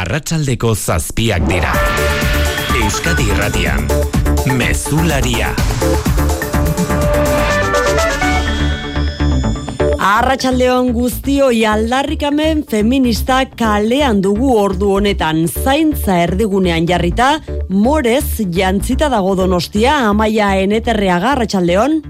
arratsaldeko zazpiak dira. Euskadi Irratian, Mezularia. Arratxaldeon guztioi aldarrikamen feminista kalean dugu ordu honetan zaintza erdigunean jarrita, morez jantzita dago donostia amaia eneterreaga arratxaldeon.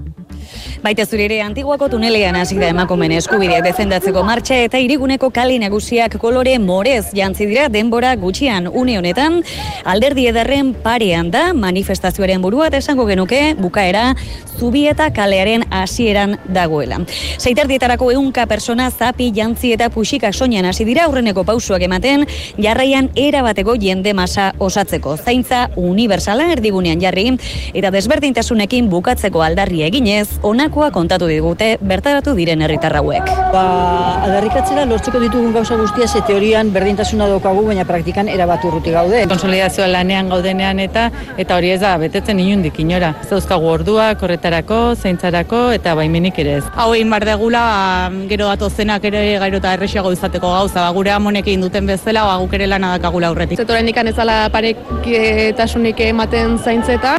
Baita zure ere antiguako tunelean hasi da emakumen eskubideak defendatzeko martxa eta iriguneko kali nagusiak kolore morez jantzi dira denbora gutxian une honetan alderdi ederren parean da manifestazioaren burua esango genuke bukaera zubieta kalearen hasieran dagoela. Zeiterdietarako eunka persona zapi jantzi eta puxika soinan hasi dira aurreneko pausuak ematen jarraian era bateko jende masa osatzeko. Zaintza universala erdigunean jarri eta desberdintasunekin bukatzeko aldarri eginez honakoa kontatu digute bertaratu diren herritarrauek. Ba, adarrikatzera lortzeko ditugun gauza guztia ze teorian berdintasuna daukagu baina praktikan erabat urruti gaude. Konsolidazioa lanean gaudenean eta eta hori ez da betetzen inundik inora. Zauzkagu orduak horretarako, zaintzarako eta baimenik ere ez. Hau egin bar degula, gero datozenak ere gairo eta erresiago izateko gauza, ba, gure amonek egin duten bezala, ba, guk ere lana dakagula aurretik. Zetoren ikan ezala pareketasunik ematen zaintzeta.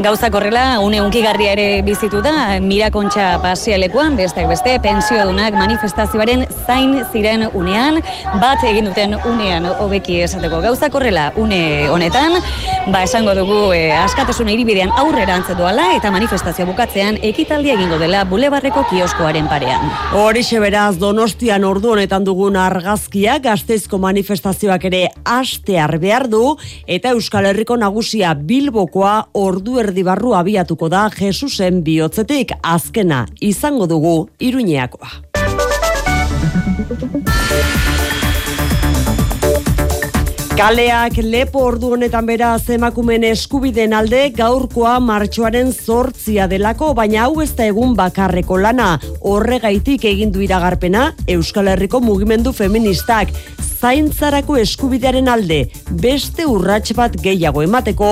Gauza korrela, une unkigarria ere bizitu da, mirakontxa pasialekuan, besteak beste, pensiodunak manifestazioaren zain ziren unean, bat egin duten unean hobeki esateko. Gauza korrela, une honetan, ba esango dugu e, askatasuna iribidean aurrera antzetuala eta manifestazio bukatzean ekitaldia egingo dela bulebarreko kioskoaren parean. Horixe beraz donostian ordu honetan dugun argazkia gazteizko manifestazioak ere astear behar du eta Euskal Herriko nagusia Bilbokoa ordu erdi barru abiatuko da Jesusen bihotzetik azkena izango dugu Iruñeakoa. Kaleak lepo ordu honetan bera emakumen eskubiden alde gaurkoa martxoaren zortzia delako, baina hau ez da egun bakarreko lana. Horregaitik egin du iragarpena Euskal Herriko mugimendu feministak zaintzarako eskubidearen alde beste urrats bat gehiago emateko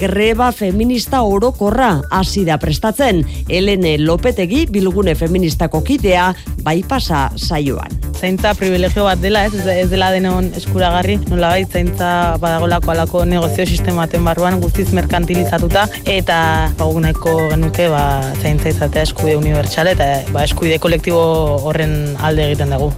greba feminista orokorra hasi da prestatzen. Elene Lopetegi bilgune feministako kidea bai pasa saioan. Zaintza privilegio bat dela, ez, ez dela denon eskuragarri, nola bai, zaintza badagolako alako negozio sistematen barruan guztiz merkantilizatuta, eta bagu nahiko genuke ba, zaintza izatea eskubide unibertsale eta ba, eskubide kolektibo horren alde egiten dugu.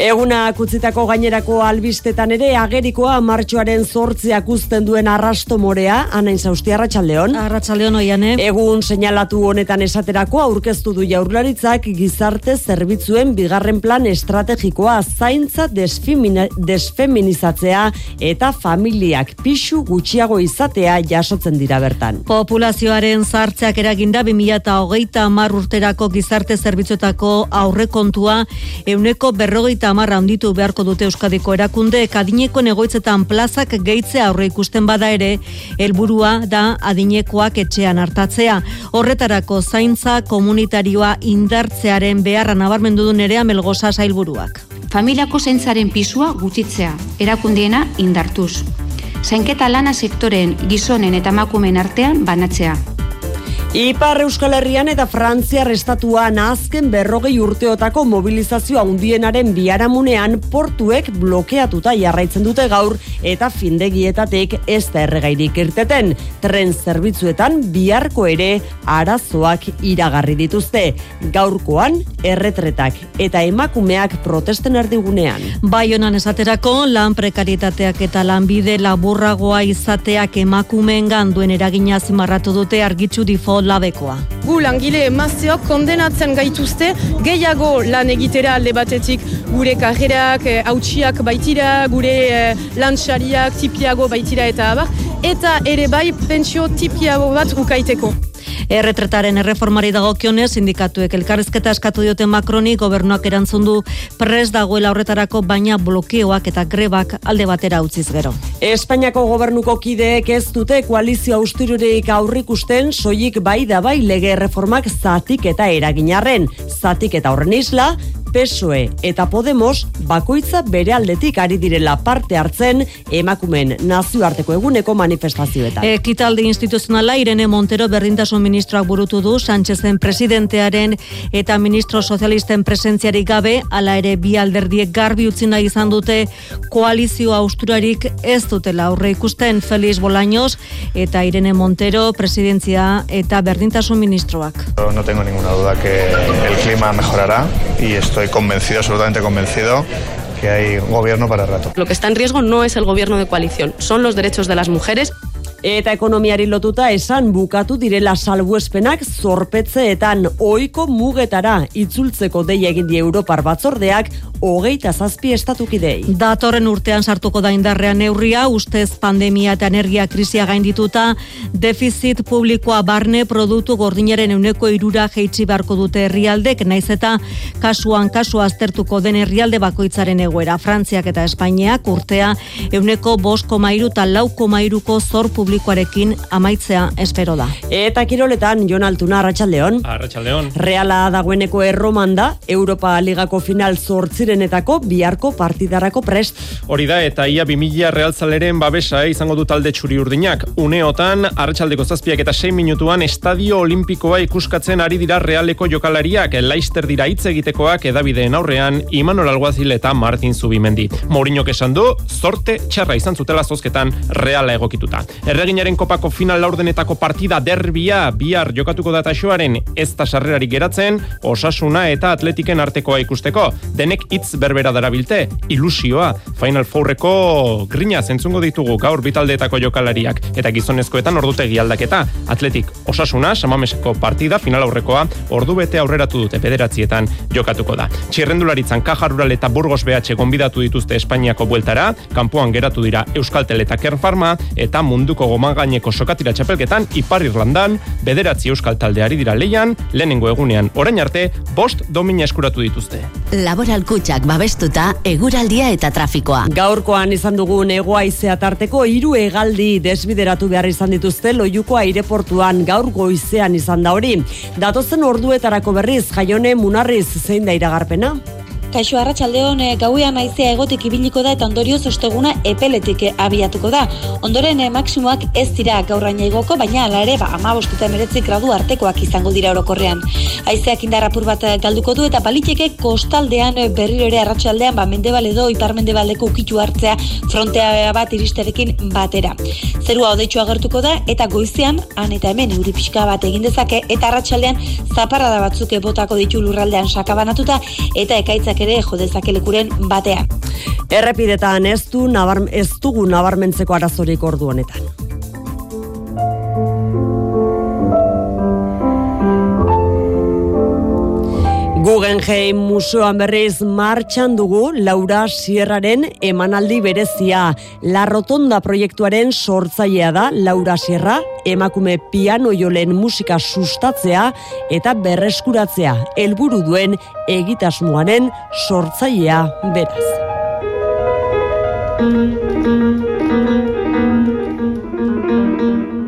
Eguna kutzitako gainerako albistetan ere agerikoa martxoaren zortziak uzten duen arrasto morea, anain zausti arratsaldeon. Arratsaldeon oiane. Egun seinalatu honetan esaterako aurkeztu du jaurlaritzak gizarte zerbitzuen bigarren plan estrategikoa zaintza desfeminizatzea eta familiak pixu gutxiago izatea jasotzen dira bertan. Populazioaren zartzeak eraginda 2008 amar urterako gizarte zerbitzuetako aurrekontua euneko berrogeita amarra handitu beharko dute Euskadiko erakunde adineko negoitzetan plazak geitze aurre ikusten bada ere helburua da adinekoak etxean hartatzea. Horretarako zaintza komunitarioa indartzearen beharra nabarmendu du nerea melgoza sailburuak. Familiako zaintzaren pisua gutxitzea, erakundiena indartuz. Zainketa lana sektoren gizonen eta emakumeen artean banatzea. Ipar Euskal Herrian eta Frantziar estatuan azken berrogei urteotako mobilizazio handienaren biharamunean portuek blokeatuta jarraitzen dute gaur eta findegietatek ez da erregairik irteten. Tren zerbitzuetan biharko ere arazoak iragarri dituzte. Gaurkoan erretretak eta emakumeak protesten erdigunean. Bai esaterako lan prekaritateak eta lanbide laburragoa izateak emakumeen duen eragina zimarratu dute argitzu difo labekoa. Gu langile emazteok kondenatzen gaituzte gehiago lan egitera alde batetik gure karrerak, hautsiak baitira, gure eh, lantxariak tipiago baitira eta abar, eta ere bai pentsio tipiago bat ukaiteko. Erretretaren erreformari dagokionez sindikatuek elkarrizketa eskatu dioten Macroni gobernuak erantzun du pres dagoela horretarako baina blokeoak eta grebak alde batera utziz gero. Espainiako gobernuko kideek ez dute koalizio austirurik aurrikusten soilik bai da bai lege erreformak zatik eta eraginarren. Zatik eta horren isla, PSOE eta Podemos bakoitza bere aldetik ari direla parte hartzen emakumen nazioarteko eguneko manifestazioetan. Ekitaldi instituzionala Irene Montero berdintasun ministroak burutu du Sánchezen presidentearen eta ministro sozialisten presentziarik gabe, hala ere bi alderdiek garbi utzi nahi izan dute koalizio austurarik ez dutela aurre ikusten Feliz Bolaños eta Irene Montero presidentzia eta berdintasun ministroak. No tengo ninguna duda que el clima mejorará y estoy convencido, absolutamente convencido que hay gobierno para rato. Lo que está en riesgo no es el gobierno de coalición, son los derechos de las mujeres. Eta ekonomiari lotuta esan bukatu direla salbuespenak zorpetzeetan oiko mugetara itzultzeko deia egin die Europar batzordeak hogeita zazpi estatukidei. Datorren urtean sartuko da indarrean neurria, ustez pandemia eta energia krisia gaindituta, defizit publikoa barne produktu gordinaren euneko irura jeitsi beharko dute herrialdek, naiz eta kasuan kasu aztertuko den herrialde bakoitzaren egoera. Frantziak eta Espainiak urtea euneko bosko mairu eta lauko mairuko zor publikoarekin amaitzea espero da. Eta kiroletan, Jon Altuna, Arratxaldeon. Arratxaldeon. Reala dagoeneko erroman da, Europa Ligako final zortzirenetako biharko partidarako prest. Hori da, eta ia 2000 realtzaleren babesa eh, izango du talde txuri urdinak. Uneotan, Arratxaldeko zazpiak eta 6 minutuan Estadio Olimpikoa ikuskatzen ari dira realeko jokalariak, Leister dira hitz egitekoak edabideen aurrean, Imanol Alguazil eta Martin Zubimendi. Mourinho esan du, zorte txarra izan zutela zozketan reala egokituta. Erreginaren kopako final laurdenetako partida derbia bihar jokatuko data xoaren ez da sarrerarik geratzen, osasuna eta atletiken artekoa ikusteko. Denek hitz berbera darabilte, ilusioa. Final Fourreko grina zentzungo ditugu gaur bitaldeetako jokalariak eta gizonezkoetan ordutegi aldaketa. Atletik osasuna, samameseko partida final aurrekoa ordu bete aurreratu dute bederatzietan jokatuko da. Txirrendularitzan kajarural eta burgos BH gonbidatu dituzte Espainiako bueltara, kanpoan geratu dira Euskaltel eta Kerfarma eta munduko gomangaineko sokatira txapelketan Ipar Irlandan, bederatzi euskal taldeari dira leian, lehenengo egunean orain arte, bost domina eskuratu dituzte. Laboral kutsak babestuta, eguraldia eta trafikoa. Gaurkoan izan dugun egoaizea tarteko hiru hegaldi desbideratu behar izan dituzte loiuko aireportuan gaur goizean izan da hori. Datozen orduetarako berriz, jaione munarriz zein da iragarpena? Kaixo Arratsaldeon e, gauean haizea egotik ibiliko da eta ondorioz osteguna epeletik abiatuko da. Ondoren e, maksimoak ez dira gaurraina igoko, baina ala ere ba 15 eta 19 gradu artekoak izango dira orokorrean. Haizeak indar apur bat galduko du eta baliteke kostaldean berriro ere arratsaldean ba mendebal edo iparmendebaldeko ukitu hartzea frontea bat iristerekin batera. Zerua odeitzu agertuko da eta goizean han eta hemen euri pixka bat egin dezake eta arratsaldean zaparrada batzuk botako ditu lurraldean sakabanatuta eta ekaitzak ere jo dezakelekuren batean. Errepidetan ez du nabar, ez dugu nabarmentzeko arazorik ordu honetan. Guggenheim museoan berriz martxan dugu Laura Sierraren emanaldi berezia. La Rotonda proiektuaren sortzailea da Laura Sierra, emakume piano jolen musika sustatzea eta berreskuratzea. Helburu duen egitasmoaren sortzailea beraz.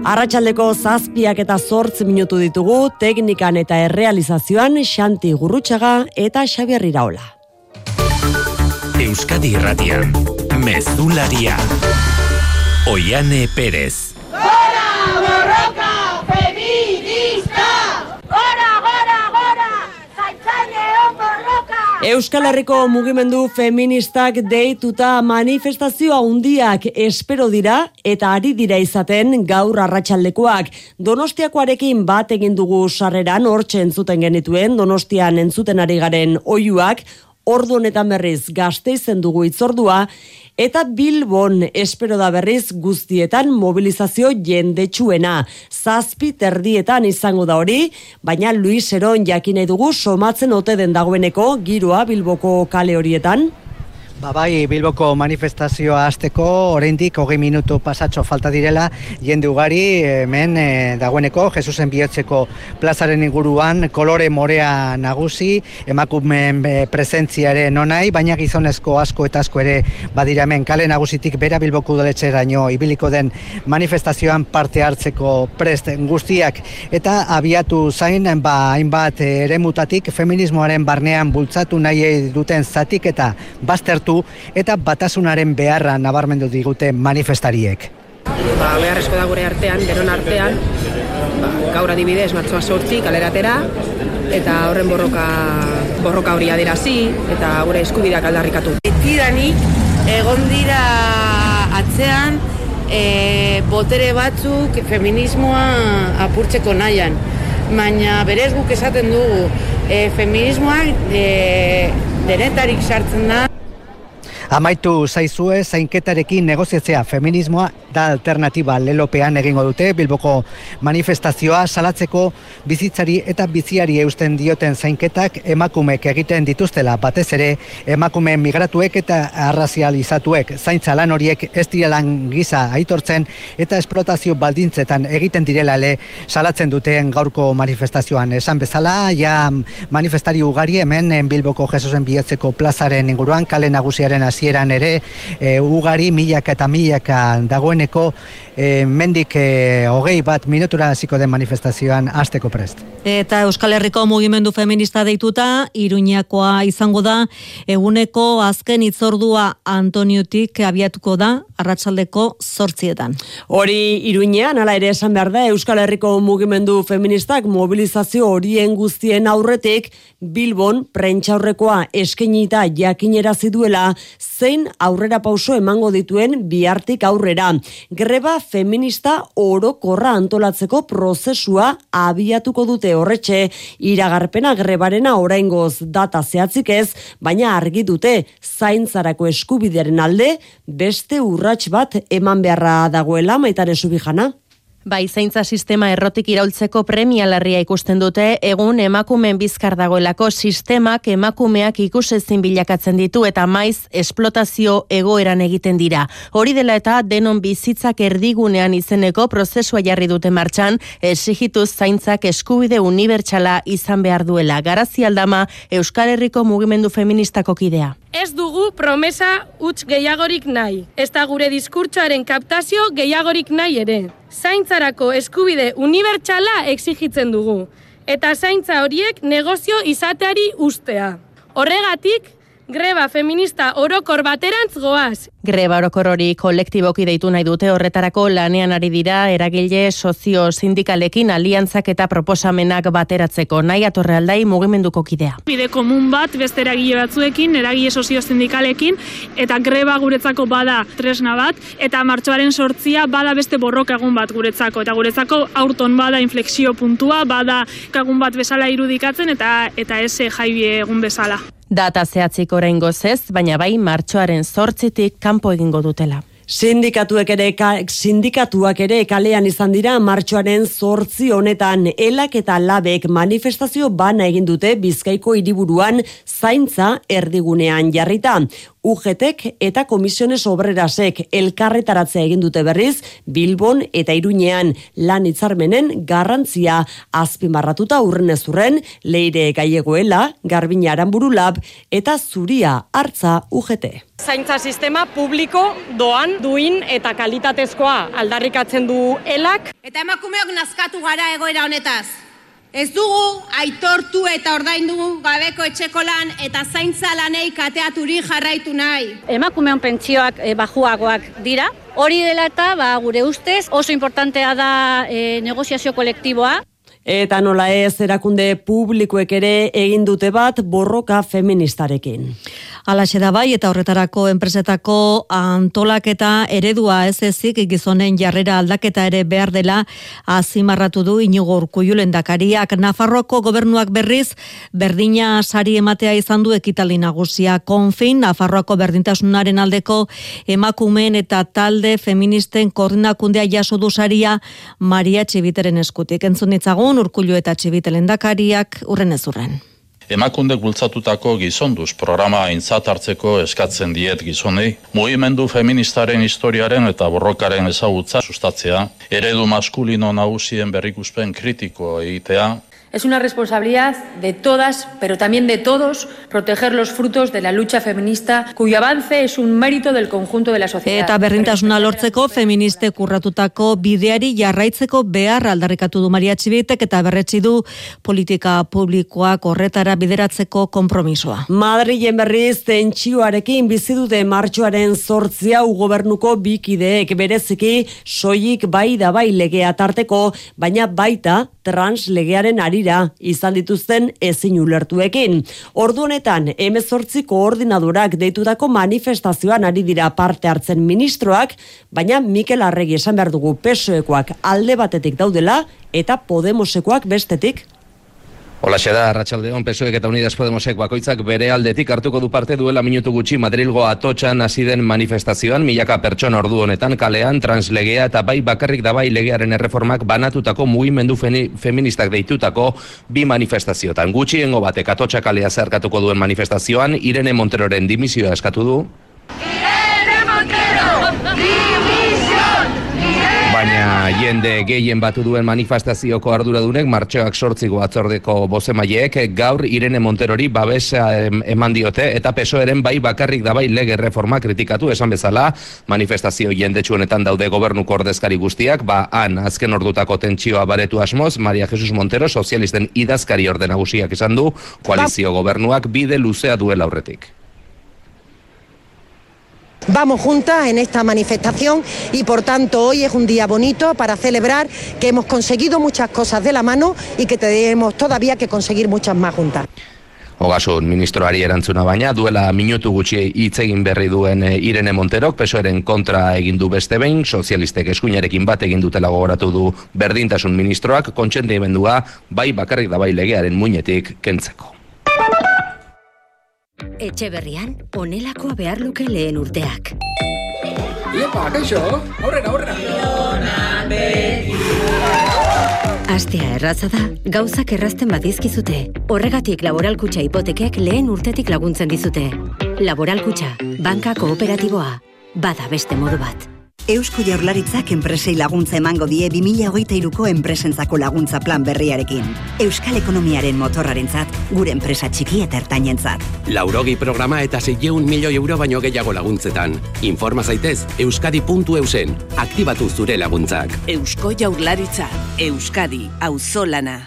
Arratxaldeko zazpiak eta zortz minutu ditugu teknikan eta errealizazioan Xanti Gurrutxaga eta Xabier Iraola. Euskadi Irratian, Mezularia, Oiane Perez. Euskal Herriko mugimendu feministak deituta manifestazioa handiak espero dira eta ari dira izaten gaur arratsaldekoak. Donostiakoarekin bat egin dugu sarreran hortxe entzuten genituen Donostian entzuten ari garen oiuak, ordu honetan berriz gazteizen dugu itzordua, eta Bilbon espero da berriz guztietan mobilizazio jendetsuena. Zazpi terdietan izango da hori, baina Luis Eron jakine dugu somatzen ote den dagoeneko giroa Bilboko kale horietan. Ba bai, Bilboko manifestazioa hasteko oraindik hogei minutu pasatxo falta direla, jende ugari hemen e, dagoeneko Jesusen bihotzeko plazaren inguruan kolore morea nagusi, emakumeen e, presentziare nonai, baina gizonezko asko eta asko ere badira hemen. Kale nagusitik bera Bilboko udaletxeraino ibiliko den manifestazioan parte hartzeko prest guztiak. Eta abiatu zain ba hainbat eremutatik feminismoaren barnean bultzatu nahi duten zatik eta bazter eta batasunaren beharra nabarmendu digute manifestariek. Ba, beharrezko da gure artean, beron artean, ba, gaur adibidez, martzoa sortzi, kaleratera, eta horren borroka, borroka hori adirazi, eta gure eskubidak aldarrikatu. Etidanik, egon dira atzean, e, botere batzuk feminismoa apurtzeko nahian. Baina berez guk esaten dugu, e, feminismoa e, denetarik sartzen da, Amaitu zaizue zainketarekin negoziatzea feminismoa da alternatiba lelopean egingo dute Bilboko manifestazioa salatzeko bizitzari eta biziari eusten dioten zainketak emakumek egiten dituztela. Batez ere emakume migratuek eta arrazializatuek zaintza lan horiek ez direlan giza aitortzen eta esplotazio baldintzetan egiten direla salatzen duten gaurko manifestazioan. Esan bezala ja manifestari ugari hemen Bilboko Jesusen bihotzeko plazaren inguruan kale nagusiaren hasieran ere e, ugari milaka eta milaka dagoeneko e, mendik e, hogei bat minutura hasiko den manifestazioan hasteko prest. Eta Euskal Herriko mugimendu feminista deituta, Iruñakoa izango da, eguneko azken itzordua Antoniotik abiatuko da, arratsaldeko zortzietan. Hori Iruñean, ala ere esan behar da, Euskal Herriko mugimendu feministak mobilizazio horien guztien aurretik, Bilbon prentxaurrekoa eskenita jakinera ziduela zein aurrera pauso emango dituen bihartik aurrera. Greba feminista orokorra antolatzeko prozesua abiatuko dute horretxe iragarpena grebarena oraingoz data zehatzik ez, baina argi dute zaintzarako eskubidearen alde beste urrats bat eman beharra dagoela maitare subijana. Bai, zaintza sistema errotik iraultzeko premia larria ikusten dute, egun emakumeen bizkar dagoelako sistemak emakumeak ikusezin bilakatzen ditu eta maiz esplotazio egoeran egiten dira. Hori dela eta denon bizitzak erdigunean izeneko prozesua jarri dute martxan, esigituz zaintzak eskubide unibertsala izan behar duela. Garazi aldama, Euskal Herriko mugimendu feministako kidea. Ez dugu promesa huts gehiagorik nahi. Ez da gure diskurtsoaren kaptazio gehiagorik nahi ere zaintzarako eskubide unibertsala exigitzen dugu, eta zaintza horiek negozio izateari ustea. Horregatik, greba feminista orokor baterantz goaz. Greba orokor hori kolektiboki deitu nahi dute horretarako lanean ari dira eragile sozio sindikalekin aliantzak eta proposamenak bateratzeko nahi atorre aldai mugimenduko kidea. Bide komun bat beste eragile batzuekin, eragile sozio sindikalekin eta greba guretzako bada tresna bat eta martxoaren sortzia bada beste borroka egun bat guretzako eta guretzako aurton bada inflexio puntua, bada kagun bat bezala irudikatzen eta eta ese jaibie egun bezala. Data zehatzik orain gozez, baina bai martxoaren zortzitik kanpo egingo dutela. Sindikatuek ere sindikatuak ere kalean izan dira martxoaren zortzi honetan elak eta labek manifestazio bana egin dute Bizkaiko hiriburuan zaintza erdigunean jarrita. UGTek eta Komisiones Obrerasek elkarretaratzea egin dute berriz Bilbon eta Iruñean lan hitzarmenen garrantzia azpimarratuta urren ezurren Leire Gaiegoela, Garbina Aramburu Lab eta Zuria Hartza UGT. Zaintza sistema publiko doan duin eta kalitatezkoa aldarrikatzen du elak. Eta emakumeok nazkatu gara egoera honetaz. Ez dugu aitortu eta ordaindu gabeko etxeko lan eta zaintza lanei kateaturi jarraitu nahi. Emakumeon pentsioak e, bajuagoak dira. Hori dela eta ba, gure ustez oso importantea da e, negoziazio kolektiboa. Eta nola ez erakunde publikoek ere egin dute bat borroka feministarekin. Alaxe da bai eta horretarako enpresetako antolaketa eredua ez ezik gizonen jarrera aldaketa ere behar dela azimarratu du inigo urkuiulen dakariak. Nafarroko gobernuak berriz berdina sari ematea izan du ekitali nagusia konfin Nafarroako berdintasunaren aldeko emakumeen eta talde feministen koordinakundea jaso du saria Maria Txibiteren eskutik. Entzun ditzagun urkullu eta Txibitelen dakariak urren ez. Emakunde bultzatutako gizonduz programa aintzat hartzeko eskatzen diet gizonei, mugimendu feministaren historiaren eta borrokaren ezagutza sustatzea, eredu maskulino nagusien berrikuspen kritiko egitea, Es una responsabilidad de todas, pero también de todos, proteger los frutos de la lucha feminista, cuyo avance es un mérito del conjunto de la sociedad. Eta berdintasuna lortzeko feministe kurratutako bideari jarraitzeko behar aldarrikatu du Maria Txibitek eta berretsi du politika publikoak horretara bideratzeko konpromisoa. Madrilen berriz tentsioarekin bizi dute martxoaren zortzia gobernuko bikideek bereziki soilik bai da bai legea tarteko, baina baita trans legearen arira izan dituzten ezin ulertuekin. Ordu honetan, emezortzi koordinadorak deitutako manifestazioan ari dira parte hartzen ministroak, baina Mikel Arregi esan behar dugu pesoekoak alde batetik daudela eta Podemosekoak bestetik Hola da, Arratxaldeon, Pesoek eta Unidas Podemosek bakoitzak bere aldetik hartuko du parte duela minutu gutxi Madrilgo atotxan hasi den manifestazioan, milaka pertsona ordu honetan kalean translegea eta bai bakarrik da bai legearen erreformak banatutako mugimendu feministak deitutako bi manifestazioetan. Gutxiengo batek atotxa kalea zerkatuko duen manifestazioan, Irene Monteroren dimisioa eskatu du. Irene Montero! Baina jende gehien batu duen manifestazioko arduradunek martxoak sortziko atzordeko bozemaiek gaur Irene Monterori babesa eman diote eta pesoeren bai bakarrik da bai lege reforma kritikatu esan bezala. Manifestazio jende txuenetan daude gobernuko ordezkari guztiak. Ba han azken ordutako tentsioa baretu asmoz Maria Jesus Montero sozialisten idazkari orde nagusiak esan du. Koalizio gobernuak bide luzea duela aurretik. Vamos juntas en esta manifestación y por tanto hoy es un día bonito para celebrar que hemos conseguido muchas cosas de la mano y que tenemos todavía que conseguir muchas más juntas. Ogasun ministroari erantzuna baina duela minutu gutxi hitz egin berri duen eh, Irene Monterok pesoeren kontra egin du beste behin sozialistek eskuinarekin bat egin dutela gogoratu du berdintasun ministroak kontsentibendua bai bakarrik da bai legearen muinetik kentzeko. Etxe berrian, onelakoa behar luke lehen urteak. Iepa, kaixo, aurrera, aurrera. Astea erraza da, gauzak errazten badizkizute. Horregatik laboralkutxa hipotekek lehen urtetik laguntzen dizute. Laboralkutxa, banka kooperatiboa, bada beste modu bat. Eusko Jaurlaritzak enpresei laguntza emango die 2023ko enpresentzako laguntza plan berriarekin. Euskal ekonomiaren motorrarentzat, gure enpresa txiki eta ertainentzat. Laurogi programa eta 600 milioi euro baino gehiago laguntzetan. Informa zaitez euskadi.eusen. Aktibatu zure laguntzak. Eusko Jaurlaritza, Euskadi, auzolana.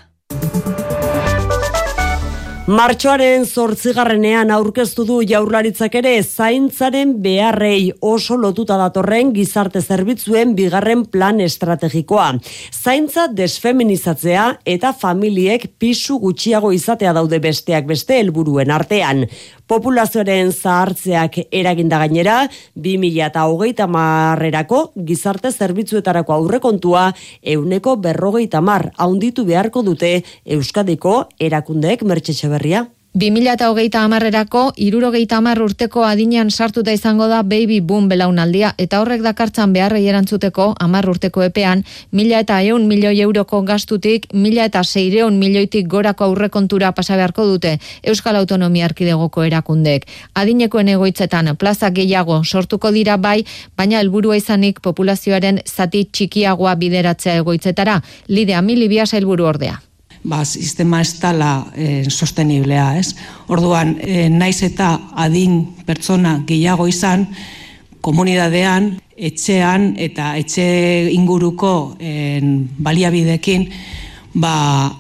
Martxoaren zortzigarrenean aurkeztu du jaurlaritzak ere zaintzaren beharrei oso lotuta datorren gizarte zerbitzuen bigarren plan estrategikoa. Zaintza desfeminizatzea eta familiek pisu gutxiago izatea daude besteak beste helburuen artean. Populazioaren zahartzeak eraginda gainera, 2008 marrerako gizarte zerbitzuetarako aurrekontua euneko berrogeita mar haunditu beharko dute Euskadiko erakundeek mertxetxe berria. 2008 amarrerako, irurogeita amar urteko adinean sartuta izango da baby boom belaunaldia, eta horrek dakartzan beharrei erantzuteko amar urteko epean, mila eta eun milioi euroko gastutik, mila eta seireun milioitik gorako aurrekontura pasa beharko dute Euskal Autonomia Arkidegoko erakundek. Adinekoen egoitzetan plaza gehiago sortuko dira bai, baina helburua izanik populazioaren zati txikiagoa bideratzea egoitzetara, lidea milibia helburu ordea ba, sistema ez dala e, sosteniblea, ez? Orduan, e, naiz eta adin pertsona gehiago izan, komunidadean, etxean eta etxe inguruko e, baliabidekin, ba,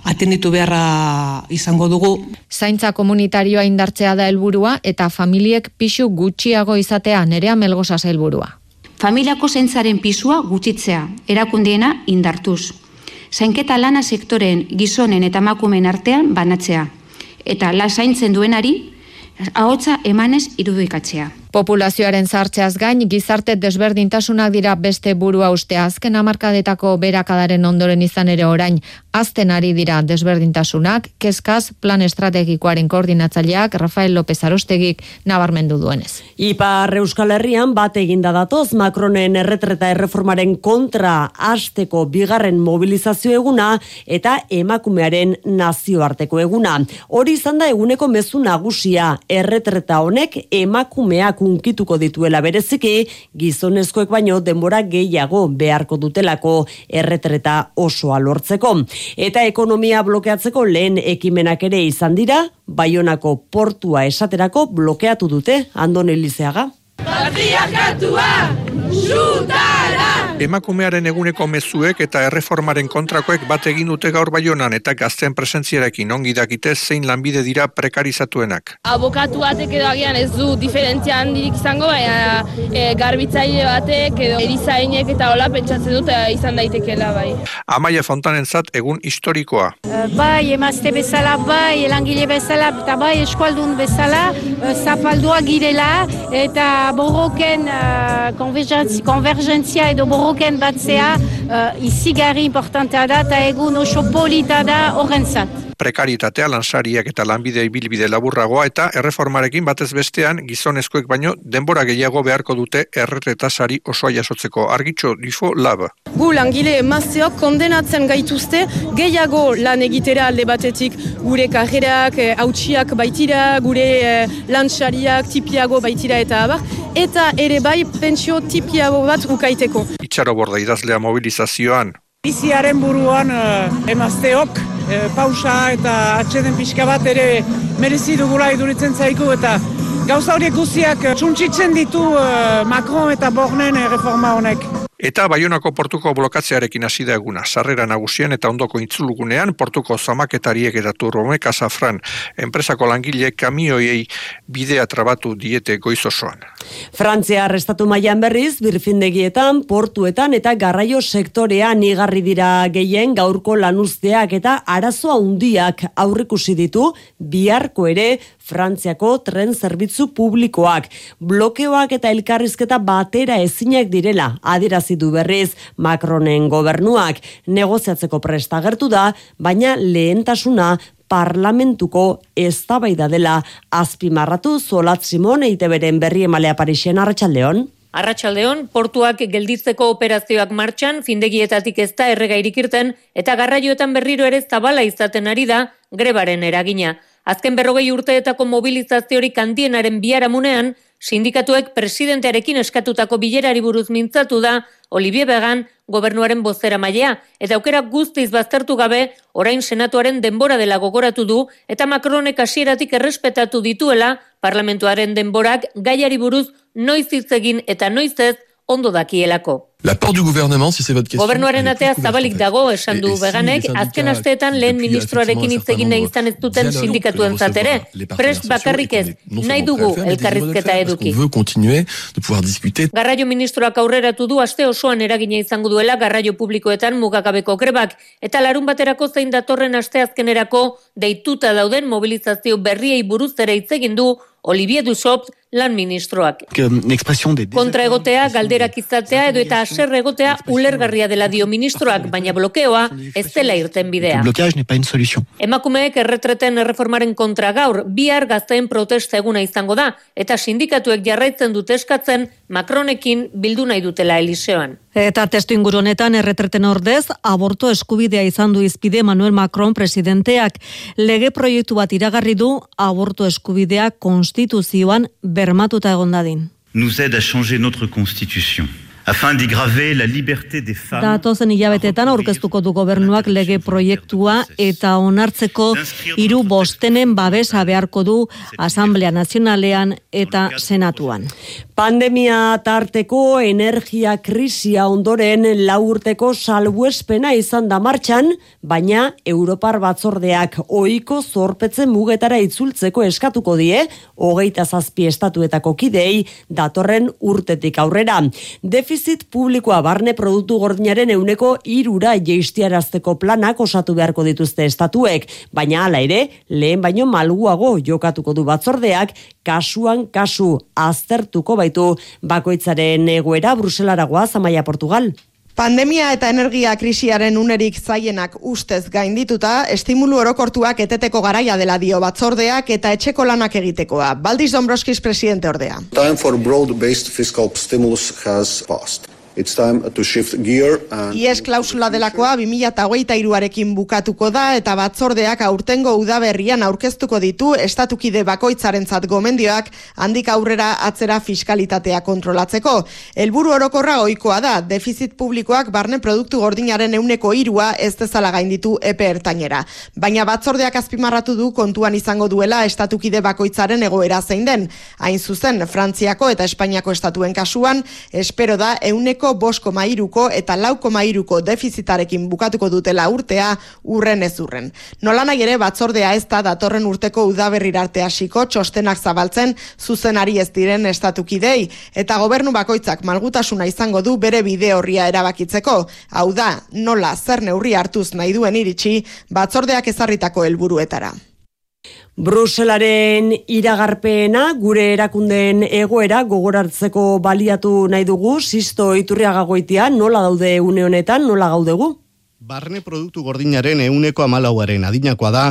atenditu beharra izango dugu. Zaintza komunitarioa indartzea da helburua eta familiek pisu gutxiago izatea nerea melgosa helburua. Familiako zaintzaren pisua gutxitzea, erakundiena indartuz zainketa lana sektoren gizonen eta emakumeen artean banatzea, eta lasaintzen duenari ahotsa emanez irudikatzea. Populazioaren zartzeaz gain, gizarte desberdintasunak dira beste burua uste azken amarkadetako berakadaren ondoren izan ere orain, azten ari dira desberdintasunak, kezkaz plan estrategikoaren koordinatzaileak Rafael López Arostegik nabarmendu duenez. Ipar Euskal Herrian bat eginda datoz Macronen erretreta erreformaren kontra hasteko bigarren mobilizazio eguna eta emakumearen nazioarteko eguna. Hori izan da eguneko mezu nagusia erretreta honek emakumeak unkituko dituela bereziki gizonezkoek baino denbora gehiago beharko dutelako erretreta osoa lortzeko. Eta ekonomia blokeatzeko lehen ekimenak ere izan dira, Baionako portua esaterako blokeatu dute Andon Elizeaga. Patriarkatua! Zutara! Emakumearen eguneko mezuek eta erreformaren kontrakoek bat egin dute gaur baionan eta gazten presentziarekin ongi dakite zein lanbide dira prekarizatuenak. Abokatu batek edo agian ez du diferentzia handirik izango, baina e, garbitzaile batek edo erizainek eta hola pentsatzen dute izan daitekeela bai. Amaia Fontanen zat egun historikoa. Uh, bai, emazte bezala, bai, elangile bezala, eta bai, eskualdun bezala, zapaldua girela, eta borroken uh, konvergentzia edo borroken borroken batzea uh, izigarri importantea da eta egun oso polita da horren zat prekaritatea lansariak eta lanbide ibilbide laburragoa eta erreformarekin batez bestean gizonezkoek baino denbora gehiago beharko dute erretasari osoa jasotzeko argitxo difo lab. Gu langile emazteok kondenatzen gaituzte gehiago lan egitera alde batetik gure karrerak, eh, hautsiak baitira, gure eh, lansariak tipiago baitira eta abar, eta ere bai pentsio tipiago bat ukaiteko. Borda idazlea mobilizazioan. Biziaren buruan uh, emazteok e, pausa eta atxeden pixka bat ere merezi dugula iduritzen zaiku eta gauza horiek guztiak txuntxitzen ditu e, Macron eta Bornen reforma honek. Eta Baionako portuko blokatzearekin hasi da eguna. Sarrera nagusien eta ondoko intzulugunean portuko zamaketariek eta turromek azafran. Enpresako langile kamioiei bidea trabatu diete goizosoan. Frantzia arrestatu mailan berriz, birfindegietan, portuetan eta garraio sektorean igarri dira gehien gaurko lanuzteak eta arazoa handiak aurrikusi ditu biharko ere Frantziako tren zerbitzu publikoak. Blokeoak eta elkarrizketa batera ezinak direla, adirazi du berriz Macronen gobernuak. Negoziatzeko presta gertu da, baina lehentasuna parlamentuko eztabaida dela azpimarratu Zolat Simon eite beren berri emalea Parixen Arratxaldeon. Arratxaldeon, portuak gelditzeko operazioak martxan, findegietatik ez da erregairik irten, eta garraioetan berriro ere zabala izaten ari da, grebaren eragina. Azken berrogei urteetako mobilizaziorik handienaren biharamunean, sindikatuek presidentearekin eskatutako bilerari buruz mintzatu da Olivier Began gobernuaren bozera mailea, eta aukera guztiz baztertu gabe, orain senatuaren denbora dela gogoratu du, eta Macronek hasieratik errespetatu dituela, parlamentuaren denborak gaiari buruz noiz hitz egin eta noiz ez ondo dakielako. La part du gouvernement, si c'est votre question. Gobernuaren atea zabalik dago, esan du veganek, azken asteetan lehen ministroarekin hitz egin nahi izan ez duten sindikatuen zatere. Prest bakarrik ez, nahi dugu elkarrizketa eduki. Garraio ministroak aurreratu du aste osoan eragina izango duela garraio publikoetan mugakabeko grebak, eta larun baterako zein datorren aste azkenerako deituta dauden mobilizazio berriei buruz ere hitz egin du Olivier Dussopt lan ministroak. Kontra egotea, galderak izatea edo eta aser egotea ulergarria dela dio ministroak, baina blokeoa ez dela irten bidea. Emakumeek erretreten erreformaren kontra gaur, bihar gazteen protesta eguna izango da, eta sindikatuek jarraitzen dute eskatzen Macronekin bildu nahi dutela Eliseoan. Eta testu inguronetan erretreten ordez, aborto eskubidea izan du izpide Manuel Macron presidenteak. Lege proiektu bat iragarri du aborto eskubidea konstituzioan Nous aide à changer notre constitution afin d'iggraver la liberté des femmes. Datozen hilabetetan aurkeztuko du gobernuak lege proiektua eta onartzeko hiru bostenen babesa beharko du Asamblea Nazionalean eta Senatuan. Pandemia tarteko energia krisia ondoren laurteko salbuespena izan da martxan, baina Europar batzordeak ohiko zorpetzen mugetara itzultzeko eskatuko die, hogeita zazpi estatuetako kidei datorren urtetik aurrera. Defiz defizit publikoa barne produktu gordinaren euneko irura jeistiarazteko planak osatu beharko dituzte estatuek, baina hala ere, lehen baino malguago jokatuko du batzordeak, kasuan kasu aztertuko baitu bakoitzaren egoera Bruselaragoa Zamaia Portugal. Pandemia eta energia krisiaren unerik zaienak ustez gaindituta, estimulu orokortuak eteteko garaia dela dio batzordeak eta etxeko lanak egitekoa. Baldiz Dombroskis presidente ordea. Time for broad-based fiscal stimulus has passed. It's time to shift gear and... Ies klausula delakoa 2008 iruarekin bukatuko da eta batzordeak aurtengo udaberrian aurkeztuko ditu estatukide bakoitzaren zat gomendioak handik aurrera atzera fiskalitatea kontrolatzeko. Helburu orokorra oikoa da, defizit publikoak barne produktu gordinaren euneko irua ez dezala gainditu epe ertainera. Baina batzordeak azpimarratu du kontuan izango duela estatukide bakoitzaren egoera zein den. Hain zuzen, Frantziako eta Espainiako estatuen kasuan, espero da euneko bosko mairuko eta lauko mairuko defizitarekin bukatuko dutela urtea urren ez urren. Nola nahi ere batzordea ez da datorren urteko udaberri arte hasiko txostenak zabaltzen zuzenari ez diren estatukidei eta gobernu bakoitzak malgutasuna izango du bere bide horria erabakitzeko. Hau da, nola zer neurri hartuz nahi duen iritsi batzordeak ezarritako helburuetara. Bruselaren iragarpena gure erakundeen egoera gogorartzeko baliatu nahi dugu, sisto iturriagagoitia, nola daude une honetan, nola gaudegu? Barne produktu gordinaren euneko amalauaren adinakoa da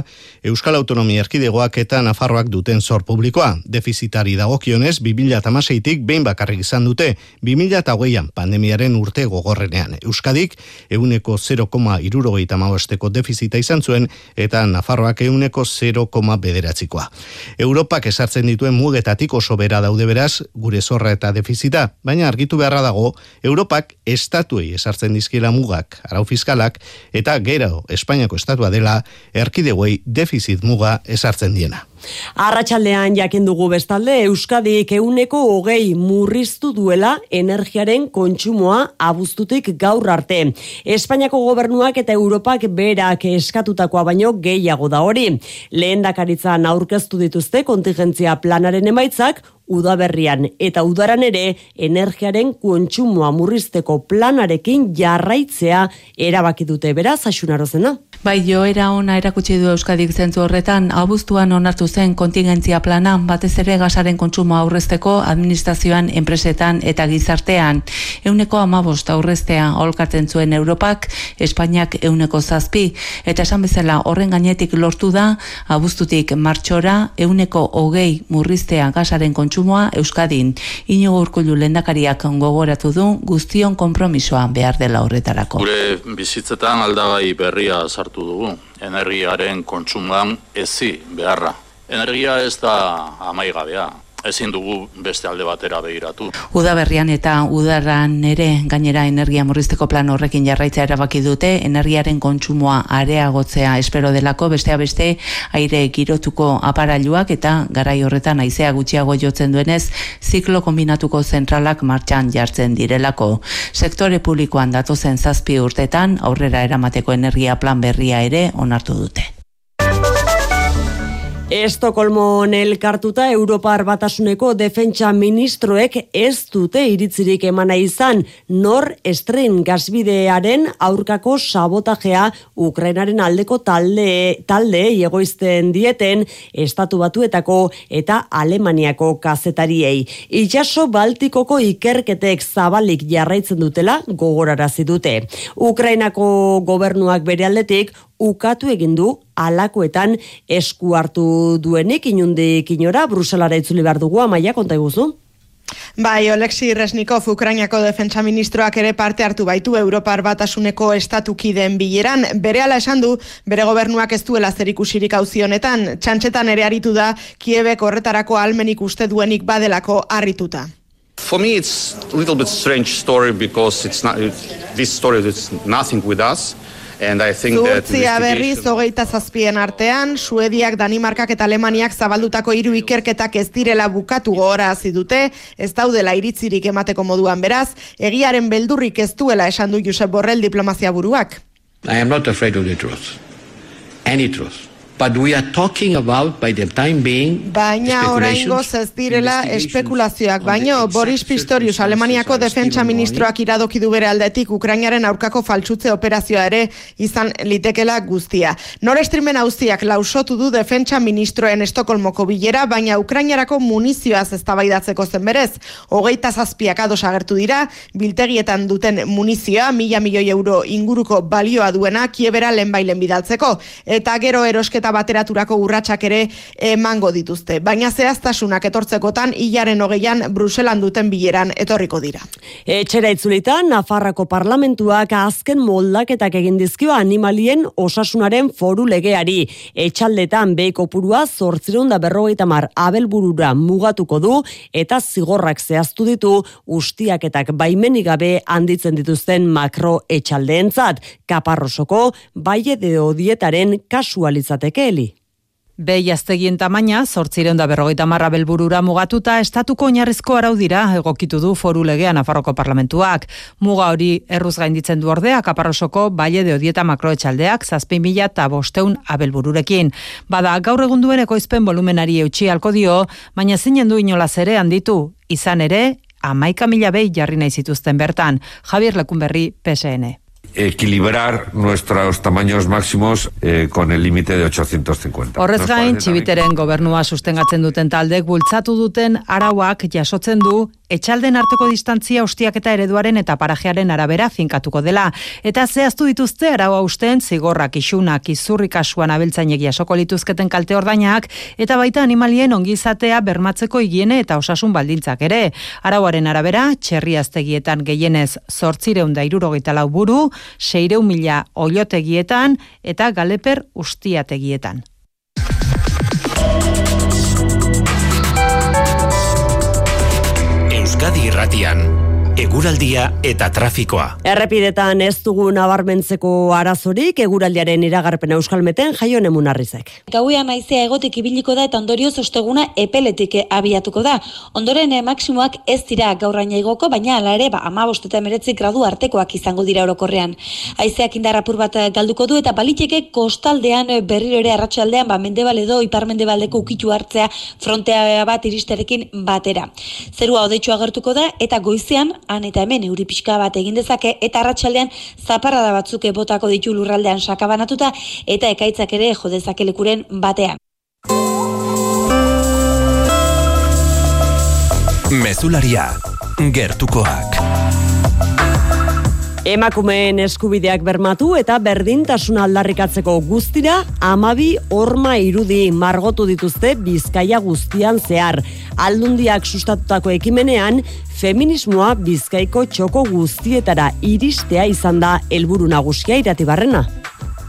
Euskal Autonomia Erkidegoak eta Nafarroak duten zor publikoa. Defizitari dagokionez 2008-tik behin bakarrik izan dute 2008an pandemiaren urte gogorrenean. Euskadik euneko 0, irurogeita mauesteko defizita izan zuen eta Nafarroak euneko 0, bederatzikoa. Europak esartzen dituen mugetatik oso bera daude beraz gure zorra eta defizita, baina argitu beharra dago Europak estatuei esartzen dizkiela mugak, arau fiskalak, eta gero Espainiako estatua dela erkidegoi defizit muga esartzen diena. Arratxaldean jakin dugu bestalde Euskadik euneko hogei murriztu duela energiaren kontsumoa abuztutik gaur arte. Espainiako gobernuak eta Europak berak eskatutakoa baino gehiago da hori. Lehen dakaritzan aurkeztu dituzte kontingentzia planaren emaitzak udaberrian eta udaran ere energiaren kontsumoa murrizteko planarekin jarraitzea erabaki dute beraz asunarozena. Bai, jo era ona erakutsi du Euskadik zentzu horretan, abuztuan onartu zen kontingentzia plana, batez ere gasaren kontsumo aurrezteko administrazioan, enpresetan eta gizartean. Euneko amabost aurreztea holkatzen zuen Europak, Espainiak euneko zazpi, eta esan bezala horren gainetik lortu da, abuztutik martxora, euneko hogei murriztea gasaren kontsumo kontsumoa Euskadin. Inigo urkullu lendakariak gogoratu du guztion konpromisoa behar dela horretarako. Gure bizitzetan aldagai berria sartu dugu. Energiaren kontsumoan ezi beharra. Energia ez da amaigabea ezin dugu beste alde batera begiratu. Udaberrian eta udarran ere gainera energia murrizteko plan horrekin jarraitza erabaki dute, energiaren kontsumoa areagotzea espero delako, bestea beste aire girotuko aparailuak eta garai horretan aizea gutxiago jotzen duenez, ziklo kombinatuko zentralak martxan jartzen direlako. Sektore publikoan datozen zazpi urtetan aurrera eramateko energia plan berria ere onartu dute. Estokolmon elkartuta Europar batasuneko defentsa ministroek ez dute iritzirik emana izan nor estren gazbidearen aurkako sabotajea Ukrainaren aldeko talde, talde egoizten dieten estatu batuetako eta Alemaniako kazetariei. Itxaso Baltikoko ikerketek zabalik jarraitzen dutela gogorarazi dute. Ukrainako gobernuak bere aldetik ukatu egin du alakoetan esku hartu duenik inundik inora Bruselara itzuli behar dugu amaia konta iguzu. Bai, Oleksi Resnikov, Ukrainiako defensa ministroak ere parte hartu baitu Europar batasuneko estatukideen bileran. Bere ala esan du, bere gobernuak ez duela zerikusirik hauzionetan. Txantxetan ere aritu da, Kiebek horretarako almenik uste duenik badelako harrituta. For me it's a little bit strange story because it's not, this story is nothing with us. Zuhurtzia berriz hogeita zazpien artean, Suediak, Danimarkak eta Alemaniak zabaldutako hiru ikerketak ez direla bukatu gora dute, ez daudela iritzirik emateko moduan beraz, egiaren beldurrik ez duela esan du Josep Borrell diplomazia buruak. I am not afraid of the truth. Any truth. But we are talking about by the time being Baina oraingo ez direla espekulazioak, baino Boris Pistorius Alemaniako defentsa ministroak iradoki du bere aldetik Ukrainaren aurkako faltsutze operazioa ere izan litekela guztia. Nor estrimen auziak lausotu du defentsa ministroen Estokolmoko bilera, baina Ukrainarako munizioaz eztabaidatzeko zen berez. Hogeita zazpiak ados agertu dira, biltegietan duten munizioa, mila milioi euro inguruko balioa duena, kiebera lehenbailen bidaltzeko. Eta gero erosketa bateraturako urratsak ere emango dituzte. Baina zehaztasunak etortzekotan, hilaren hogeian Bruselan duten bileran etorriko dira. Etxera itzulitan, Nafarrako parlamentuak azken moldaketak egin dizkio animalien osasunaren foru legeari. Etxaldetan behiko purua zortzirunda berrogeita mar abelburura mugatuko du eta zigorrak zehaztu ditu ustiaketak baimenik gabe handitzen dituzten makro etxaldeentzat. Kaparrosoko, baie deo dietaren kasualitzateke heli. Be jaztegien tamaina, sortzireun da berrogeita marra belburura mugatuta, estatuko oinarrizko araudira egokitu du foru legea Nafarroko parlamentuak. Muga hori erruz gainditzen du ordea, kaparrosoko baile de odieta makroetxaldeak, zazpin mila eta bosteun abelbururekin. Bada, gaur egun duen ekoizpen volumenari eutxi alko dio, baina zinen du inolaz ere handitu, izan ere, amaika mila behi jarri nahi zituzten bertan. Javier Lekunberri, PSN equilibrar nuestros tamaños máximos eh, con el límite de 850. Horrez gain, txibiteren gobernua sustengatzen duten taldek bultzatu duten arauak jasotzen du etxalden arteko distantzia ustiak eta ereduaren eta parajearen arabera finkatuko dela. Eta zehaztu dituzte araua usten zigorrak isunak izurrik kasuan abiltzainek jasoko lituzketen kalte ordainak eta baita animalien ongizatea bermatzeko higiene eta osasun baldintzak ere. Arauaren arabera, txerriaztegietan gehienez zortzireunda irurogeita lau buru, seireu mila oiotegietan eta galeper ustiategietan. Euskadi Irratian eguraldia eta trafikoa. Errepidetan ez dugu nabarmentzeko arazorik eguraldiaren iragarpen euskalmeten jaio nemunarrizek. Gauean naizea egotik ibiliko da eta ondorioz osteguna epeletik abiatuko da. Ondoren eh, maksimoak ez dira gaurraina igoko, baina ala ere ba, ama eta meretzi gradu artekoak izango dira orokorrean. Aizeak indarrapur bat eh, galduko du eta baliteke kostaldean eh, berriro ere arratsaldean ba, mendebal edo iparmendebaldeko ukitu hartzea frontea bat iristerekin batera. Zerua odeitxua agertuko da eta goizean han eta hemen euri pixka bat egin dezake eta arratsaldean zaparrada batzuk botako ditu lurraldean sakabanatuta eta ekaitzak ere jo dezake lekuren batean. Mezularia, gertukoak. Emakumeen eskubideak bermatu eta berdintasuna aldarrikatzeko guztira amabi horma irudi margotu dituzte bizkaia guztian zehar. Aldundiak sustatutako ekimenean, feminismoa bizkaiko txoko guztietara iristea izan da helburu nagusia iratibarrena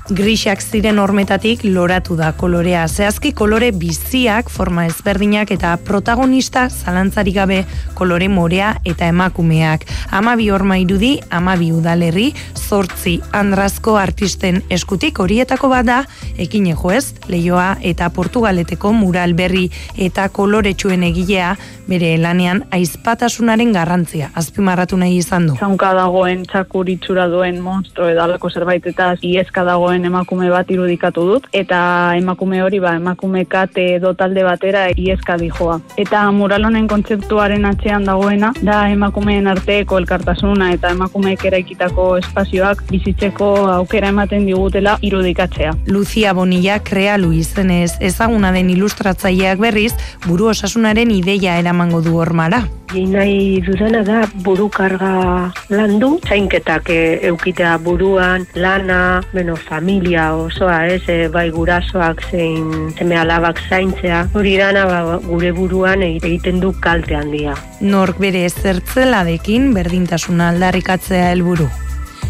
grisak ziren hormetatik loratu da kolorea. Zehazki kolore biziak, forma ezberdinak eta protagonista zalantzarik gabe kolore morea eta emakumeak. Amabi horma irudi, amabi udalerri, zortzi andrazko artisten eskutik horietako bada, ekin ez, leioa eta portugaleteko mural berri eta koloretsuen egilea, bere lanean aizpatasunaren garrantzia azpimarratu nahi izan du. Zaunka dagoen txakuritxura duen monstro edalako zerbait eta iezka dagoen emakume bat irudikatu dut eta emakume hori ba emakume kate edo talde batera iezka dijoa. Eta mural honen kontzeptuaren atzean dagoena da emakumeen arteko elkartasuna eta emakumeek eraikitako espazioak bizitzeko aukera ematen digutela irudikatzea. Lucia Bonilla krea izenez ezaguna den ilustratzaileak berriz buru osasunaren ideia era eramango du hormara. nahi dudana da buru karga landu, zainketak e, eukitea buruan, lana, bueno, familia osoa, ez, e, bai gurasoak zein zeme alabak zaintzea, hori dana ba, gure buruan egiten du kalte handia. Nork bere zertzeladekin berdintasuna aldarrikatzea helburu.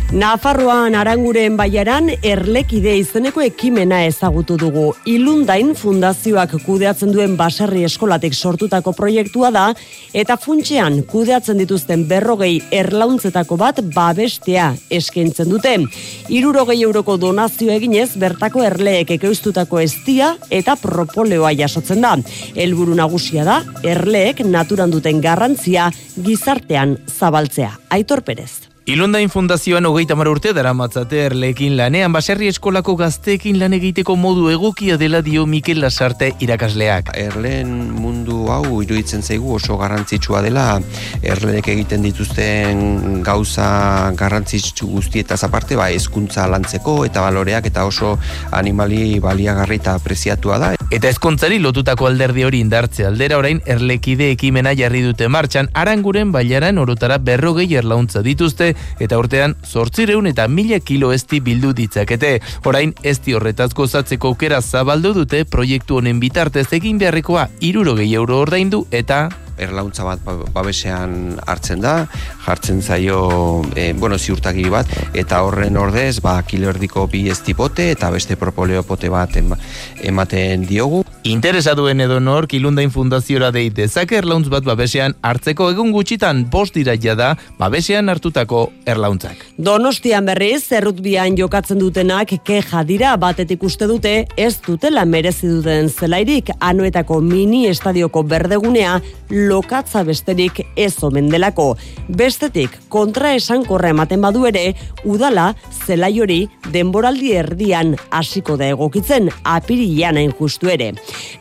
Nafarroan aranguren baiaran erlekide izeneko ekimena ezagutu dugu. Ilundain fundazioak kudeatzen duen baserri eskolatek sortutako proiektua da, eta funtsean kudeatzen dituzten berrogei erlauntzetako bat babestea eskaintzen dute. Irurogei euroko donazio eginez, bertako erleek ekeustutako estia eta propoleoa jasotzen da. Helburu nagusia da, erleek naturan duten garrantzia gizartean zabaltzea. Aitor Perez. Ilundain fundazioan hogeita mar urte dara matzate erlekin lanean baserri eskolako gazteekin lan egiteko modu egokia dela dio Mikel Lasarte irakasleak. Erleen mundu hau iruditzen zaigu oso garrantzitsua dela erlenek egiten dituzten gauza garrantzitsu guztietaz aparte ba, ezkuntza lantzeko eta baloreak eta oso animali baliagarri eta preziatua da. Eta ezkontzari lotutako alderdi hori indartze aldera orain erlekide ekimena jarri dute martxan aranguren bailaran orotara berrogei erlauntza dituzte eta urtean zortzireun eta mila kilo esti bildu ditzakete. Orain esti horretaz gozatzeko aukera zabaldu dute proiektu honen bitartez egin beharrekoa irurogei euro ordaindu eta erlauntza bat ba, babesean hartzen da, jartzen zaio e, bueno, ziurtagiri bat, eta horren ordez, ba, kilo erdiko bi estipote eta beste propoleo pote bat ematen diogu. Interesaduen edo nor, kilundain fundaziora deit dezake erlauntz bat babesean hartzeko egun gutxitan bost diraia da babesean hartutako erlauntzak. Donostian berriz, zerrutbian jokatzen dutenak keja dira batetik uste dute ez dutela merezi duten zelairik anuetako mini estadioko berdegunea lokatza besterik ez omen delako. Bestetik, kontra esan korra ematen badu ere, udala zelai hori denboraldi erdian hasiko da egokitzen apirian hain justu ere.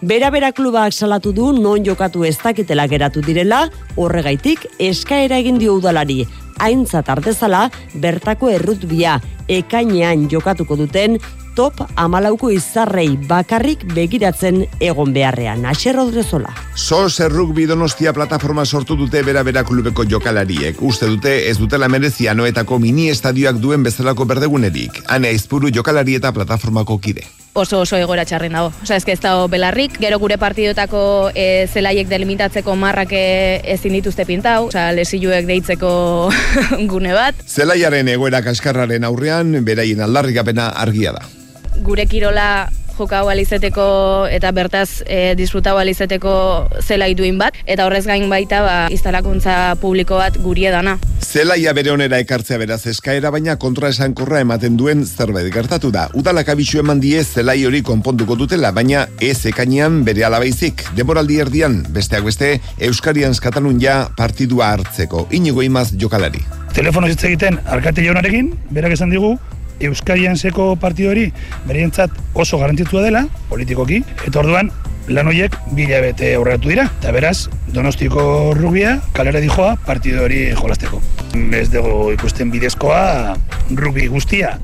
Bera-bera klubak salatu du non jokatu ez dakitela geratu direla, horregaitik eskaera egin dio udalari, aintzat artezala bertako errutbia ekainean jokatuko duten top amalauko izarrei bakarrik begiratzen egon beharrean. Aixer Rodrezola. Sos erruk donostia plataforma sortu dute bera-bera klubeko jokalariek. Uste dute ez dutela merezia noetako mini estadioak duen bezalako berdegunerik. Hane aizpuru jokalari eta plataformako kide oso oso egora txarren dago. Osa, ez ez dago belarrik, gero gure partidotako e, zelaiek delimitatzeko marrak e, ezin dituzte pintau, osa, lesiluek deitzeko gune bat. Zelaiaren egoera kaskarraren aurrean, beraien aldarrikapena argia da gure kirola jokau alizeteko eta bertaz e, disfrutau alizeteko zela ituin bat, eta horrez gain baita ba, iztalakuntza publiko bat guri edana. Zelaia bere onera ekartzea beraz eskaera, baina kontra esan korra ematen duen zerbait gertatu da. Udalak abisu eman die zelai hori konponduko dutela, baina ez ekainean bere alabaizik. Demoraldi erdian, besteak beste, Euskarian Katalun ja partidua hartzeko. Inigo imaz jokalari. Telefono hitz egiten, arkate jaunarekin, berak esan digu, Euskarian seko partidu hori berientzat oso garantitua dela, politikoki, eta orduan lan horiek bila bete aurratu dira. Eta beraz, donostiko rubia kalera dijoa partidu hori jolasteko. Ez dugu ikusten bidezkoa rubi guztia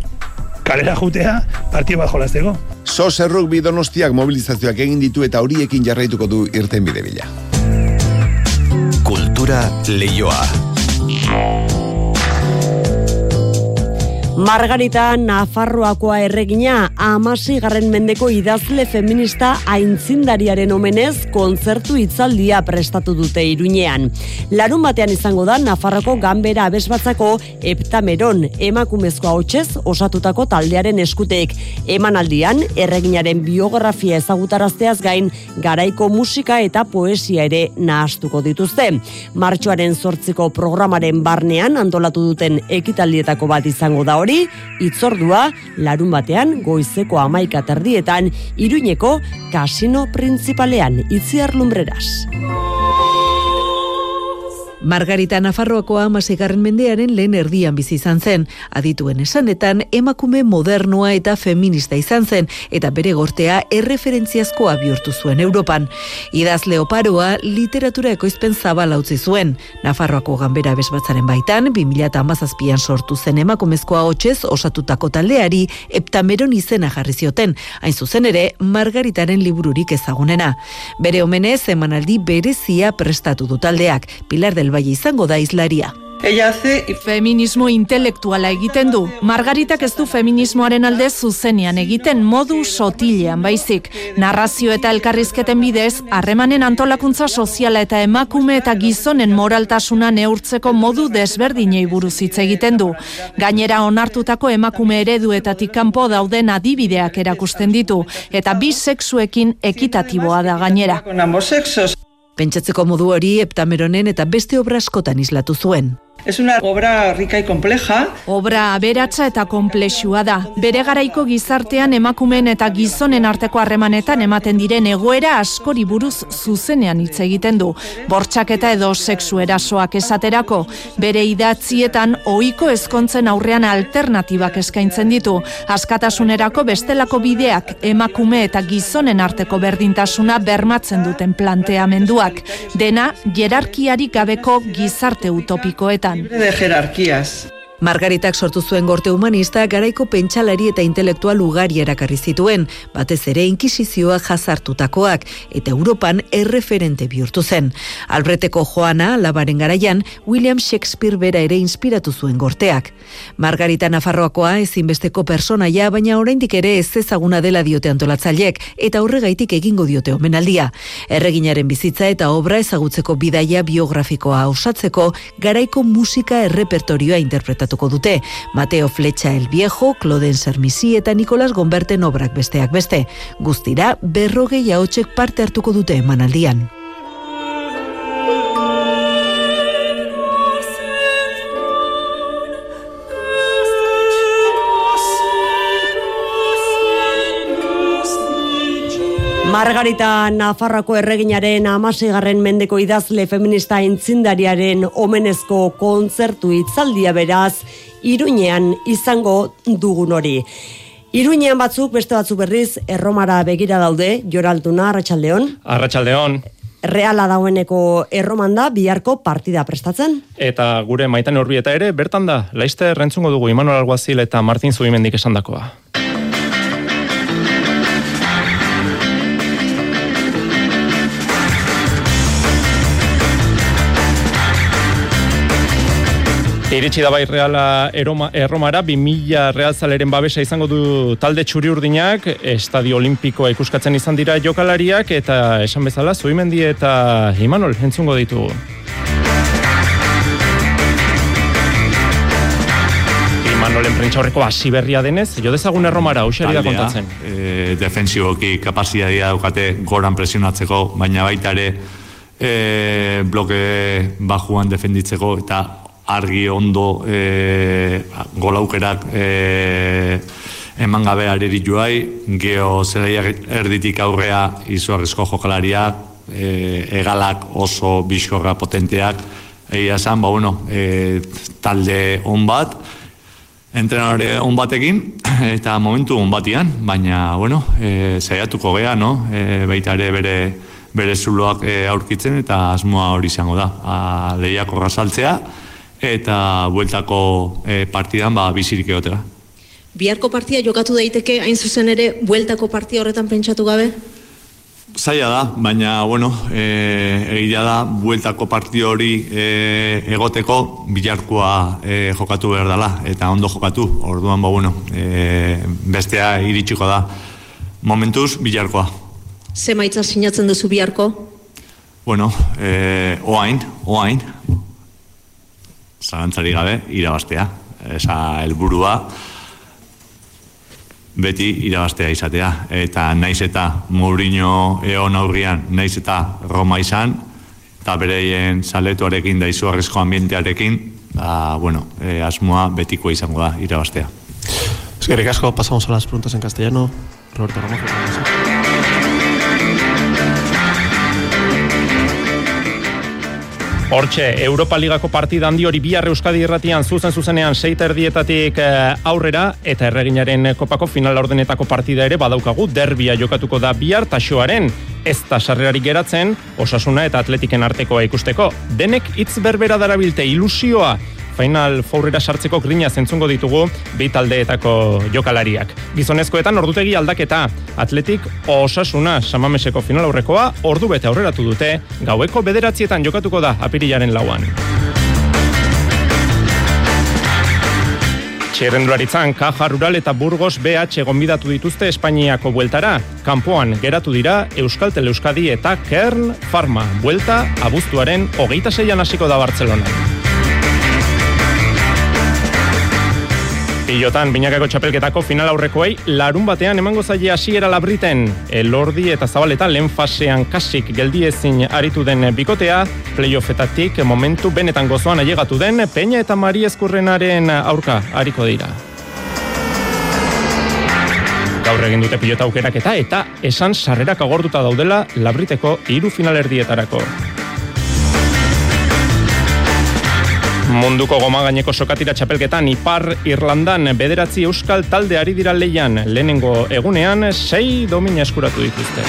kalera jutea partidu bat jolasteko. Sos errugbi donostiak mobilizazioak egin ditu eta horiekin jarraituko du irten bide bila. Kultura leioa. Margarita Nafarroakoa erregina amasi garren mendeko idazle feminista aintzindariaren omenez kontzertu itzaldia prestatu dute iruñean. Larun batean izango da Nafarroko ganbera abesbatzako eptameron emakumezkoa hotxez osatutako taldearen eskutek. Emanaldian erreginaren biografia ezagutarazteaz gain garaiko musika eta poesia ere nahastuko dituzte. Martxoaren sortziko programaren barnean antolatu duten ekitaldietako bat izango da hori, itzordua larun batean goizeko amaika terdietan iruñeko kasino principalean itziar lumbreras. Margarita Nafarroakoa amasegarren mendearen lehen erdian bizi izan zen. Adituen esanetan, emakume modernoa eta feminista izan zen, eta bere gortea erreferentziazkoa bihurtu zuen Europan. Idaz leoparoa literatura ekoizpen zabala utzi zuen. Nafarroako ganbera besbatzaren baitan, 2008an sortu zen emakumezkoa hotxez osatutako taldeari, eptameron izena jarri zioten, hain zuzen ere, Margaritaren libururik ezagunena. Bere omenez, emanaldi berezia prestatu du taldeak, Pilar del bai izango da izlaria. Ella hace feminismo intelektuala egiten du. Margaritak ez du feminismoaren alde zuzenean egiten modu sotilean baizik. Narrazio eta elkarrizketen bidez, harremanen antolakuntza soziala eta emakume eta gizonen moraltasuna neurtzeko modu desberdinei buruz hitz egiten du. Gainera onartutako emakume ereduetatik kanpo dauden adibideak erakusten ditu eta bi sexuekin ekitatiboa da gainera. Pentsatzeko modu hori eptameronen eta beste obra askotan islatu zuen. Es una obra rica y compleja. Obra aberatsa eta komplexua da. Bere garaiko gizartean emakumeen eta gizonen arteko harremanetan ematen diren egoera askori buruz zuzenean hitz egiten du. Bortxaketa edo sexu erasoak esaterako, bere idatzietan ohiko ezkontzen aurrean alternatibak eskaintzen ditu. Askatasunerako bestelako bideak emakume eta gizonen arteko berdintasuna bermatzen duten planteamenduak. Dena, jerarkiarik gabeko gizarte Libre de jerarquías. Margaritak sortu zuen gorte humanista garaiko pentsalari eta intelektual ugari erakarri zituen, batez ere inkisizioa jazartutakoak eta Europan erreferente bihurtu zen. Albreteko Joana, labaren garaian, William Shakespeare bera ere inspiratu zuen gorteak. Margarita Nafarroakoa ezinbesteko personaia, baina oraindik ere ez ezaguna dela diote antolatzaileek eta horregaitik egingo diote omenaldia. Erreginaren bizitza eta obra ezagutzeko bidaia biografikoa osatzeko garaiko musika errepertorioa interpretatu presentatuko dute. Mateo Flecha el Viejo, Cloden Sermisi eta Nicolas Gomberten obrak besteak beste. Guztira, berrogei haotxek parte hartuko dute emanaldian. Margarita Nafarrako erreginaren amasigarren mendeko idazle feminista intzindariaren omenezko kontzertu itzaldia beraz, iruñean izango dugun hori. Iruñean batzuk, beste batzuk berriz, erromara begira daude, joraltuna, Arratxaldeon. Arratxaldeon. Reala daueneko erroman da, biharko partida prestatzen. Eta gure maitan horbi eta ere, bertan da, laizte rentzungo dugu Imanol Alguazil eta Martin Zubimendik esandakoa. Iritsi da bai reala eroma, erromara, 2000 realzaleren babesa izango du talde txuri urdinak, estadio olimpikoa ikuskatzen izan dira jokalariak, eta esan bezala, zuimendi eta Imanol entzungo ditugu. Imanolen prentsa horreko hasi berria denez, jo dezagun erromara, usari da kontatzen. E, defensiboki kapazitatea daukate goran presionatzeko, baina baita ere e, bloke bajuan defenditzeko, eta argi ondo e, golaukerak e, eman gabe areri joai, geho zeraiak erditik aurrea izuarrizko jokalariak, e, egalak oso biskorra potenteak, egia esan, ba, bueno, e, talde on bat, entrenare on batekin, eta momentu on batian, baina, bueno, e, zaiatuko gea, no? E, baita ere bere bere zuloak e, aurkitzen eta asmoa hori izango da. A, lehiako razaltzea, eta bueltako e, partidan ba, bizirik egotera. Biharko partia jokatu daiteke hain zuzen ere bueltako partia horretan pentsatu gabe? Zaila da, baina, bueno, e, egia da, bueltako partio hori e, egoteko bilarkoa e, jokatu behar dela, eta ondo jokatu, orduan, ba, bueno, e, bestea iritsiko da. Momentuz, bilarkoa. Ze maitza sinatzen duzu biharko? Bueno, e, oain, oain, zalantzari gabe, irabastea. Esa helburua beti irabastea izatea. Eta naiz eta Mourinho eon aurrian, naiz eta Roma izan, eta bereien saletuarekin da izugarrizko ambientearekin, da, bueno, e, asmoa betiko izango da irabastea. Eskerrik asko, pasamos a las preguntas en castellano. Roberto Ramos. Hortxe, Europa Ligako partida handi hori bihar Euskadi irratian zuzen zuzenean seita erdietatik eh, aurrera eta erreginaren kopako final ordenetako partida ere badaukagu derbia jokatuko da bihar taxoaren ez da sarrerari geratzen osasuna eta atletiken artekoa ikusteko. Denek hitz berbera darabilte ilusioa final faurrera sartzeko grina zentzungo ditugu bi taldeetako jokalariak. Gizonezkoetan ordutegi aldaketa, atletik osasuna samameseko final aurrekoa ordu bete aurreratu dute, gaueko bederatzietan jokatuko da apirilaren lauan. Txerrendularitzan, Kaja Rural eta Burgos BH gonbidatu dituzte Espainiako bueltara. Kanpoan geratu dira Euskal Teleuskadi eta Kern Pharma. Buelta, abuztuaren hogeita zeian hasiko da Bartzelona. Pilotan, binakako txapelketako final aurrekoei, larun batean emango zaile hasiera labriten. Elordi eta zabaleta lehen fasean kasik geldiezin aritu den bikotea, playoffetatik momentu benetan gozoan ailegatu den, Peña eta Mari Eskurrenaren aurka hariko dira. Gaur egin dute pilota aukeraketa eta esan sarrerak agortuta daudela labriteko hiru finalerdietarako. Munduko goma gaineko sokatira txapelketan Ipar Irlandan bederatzi euskal talde ari dira leian lehenengo egunean sei domina eskuratu dituzte.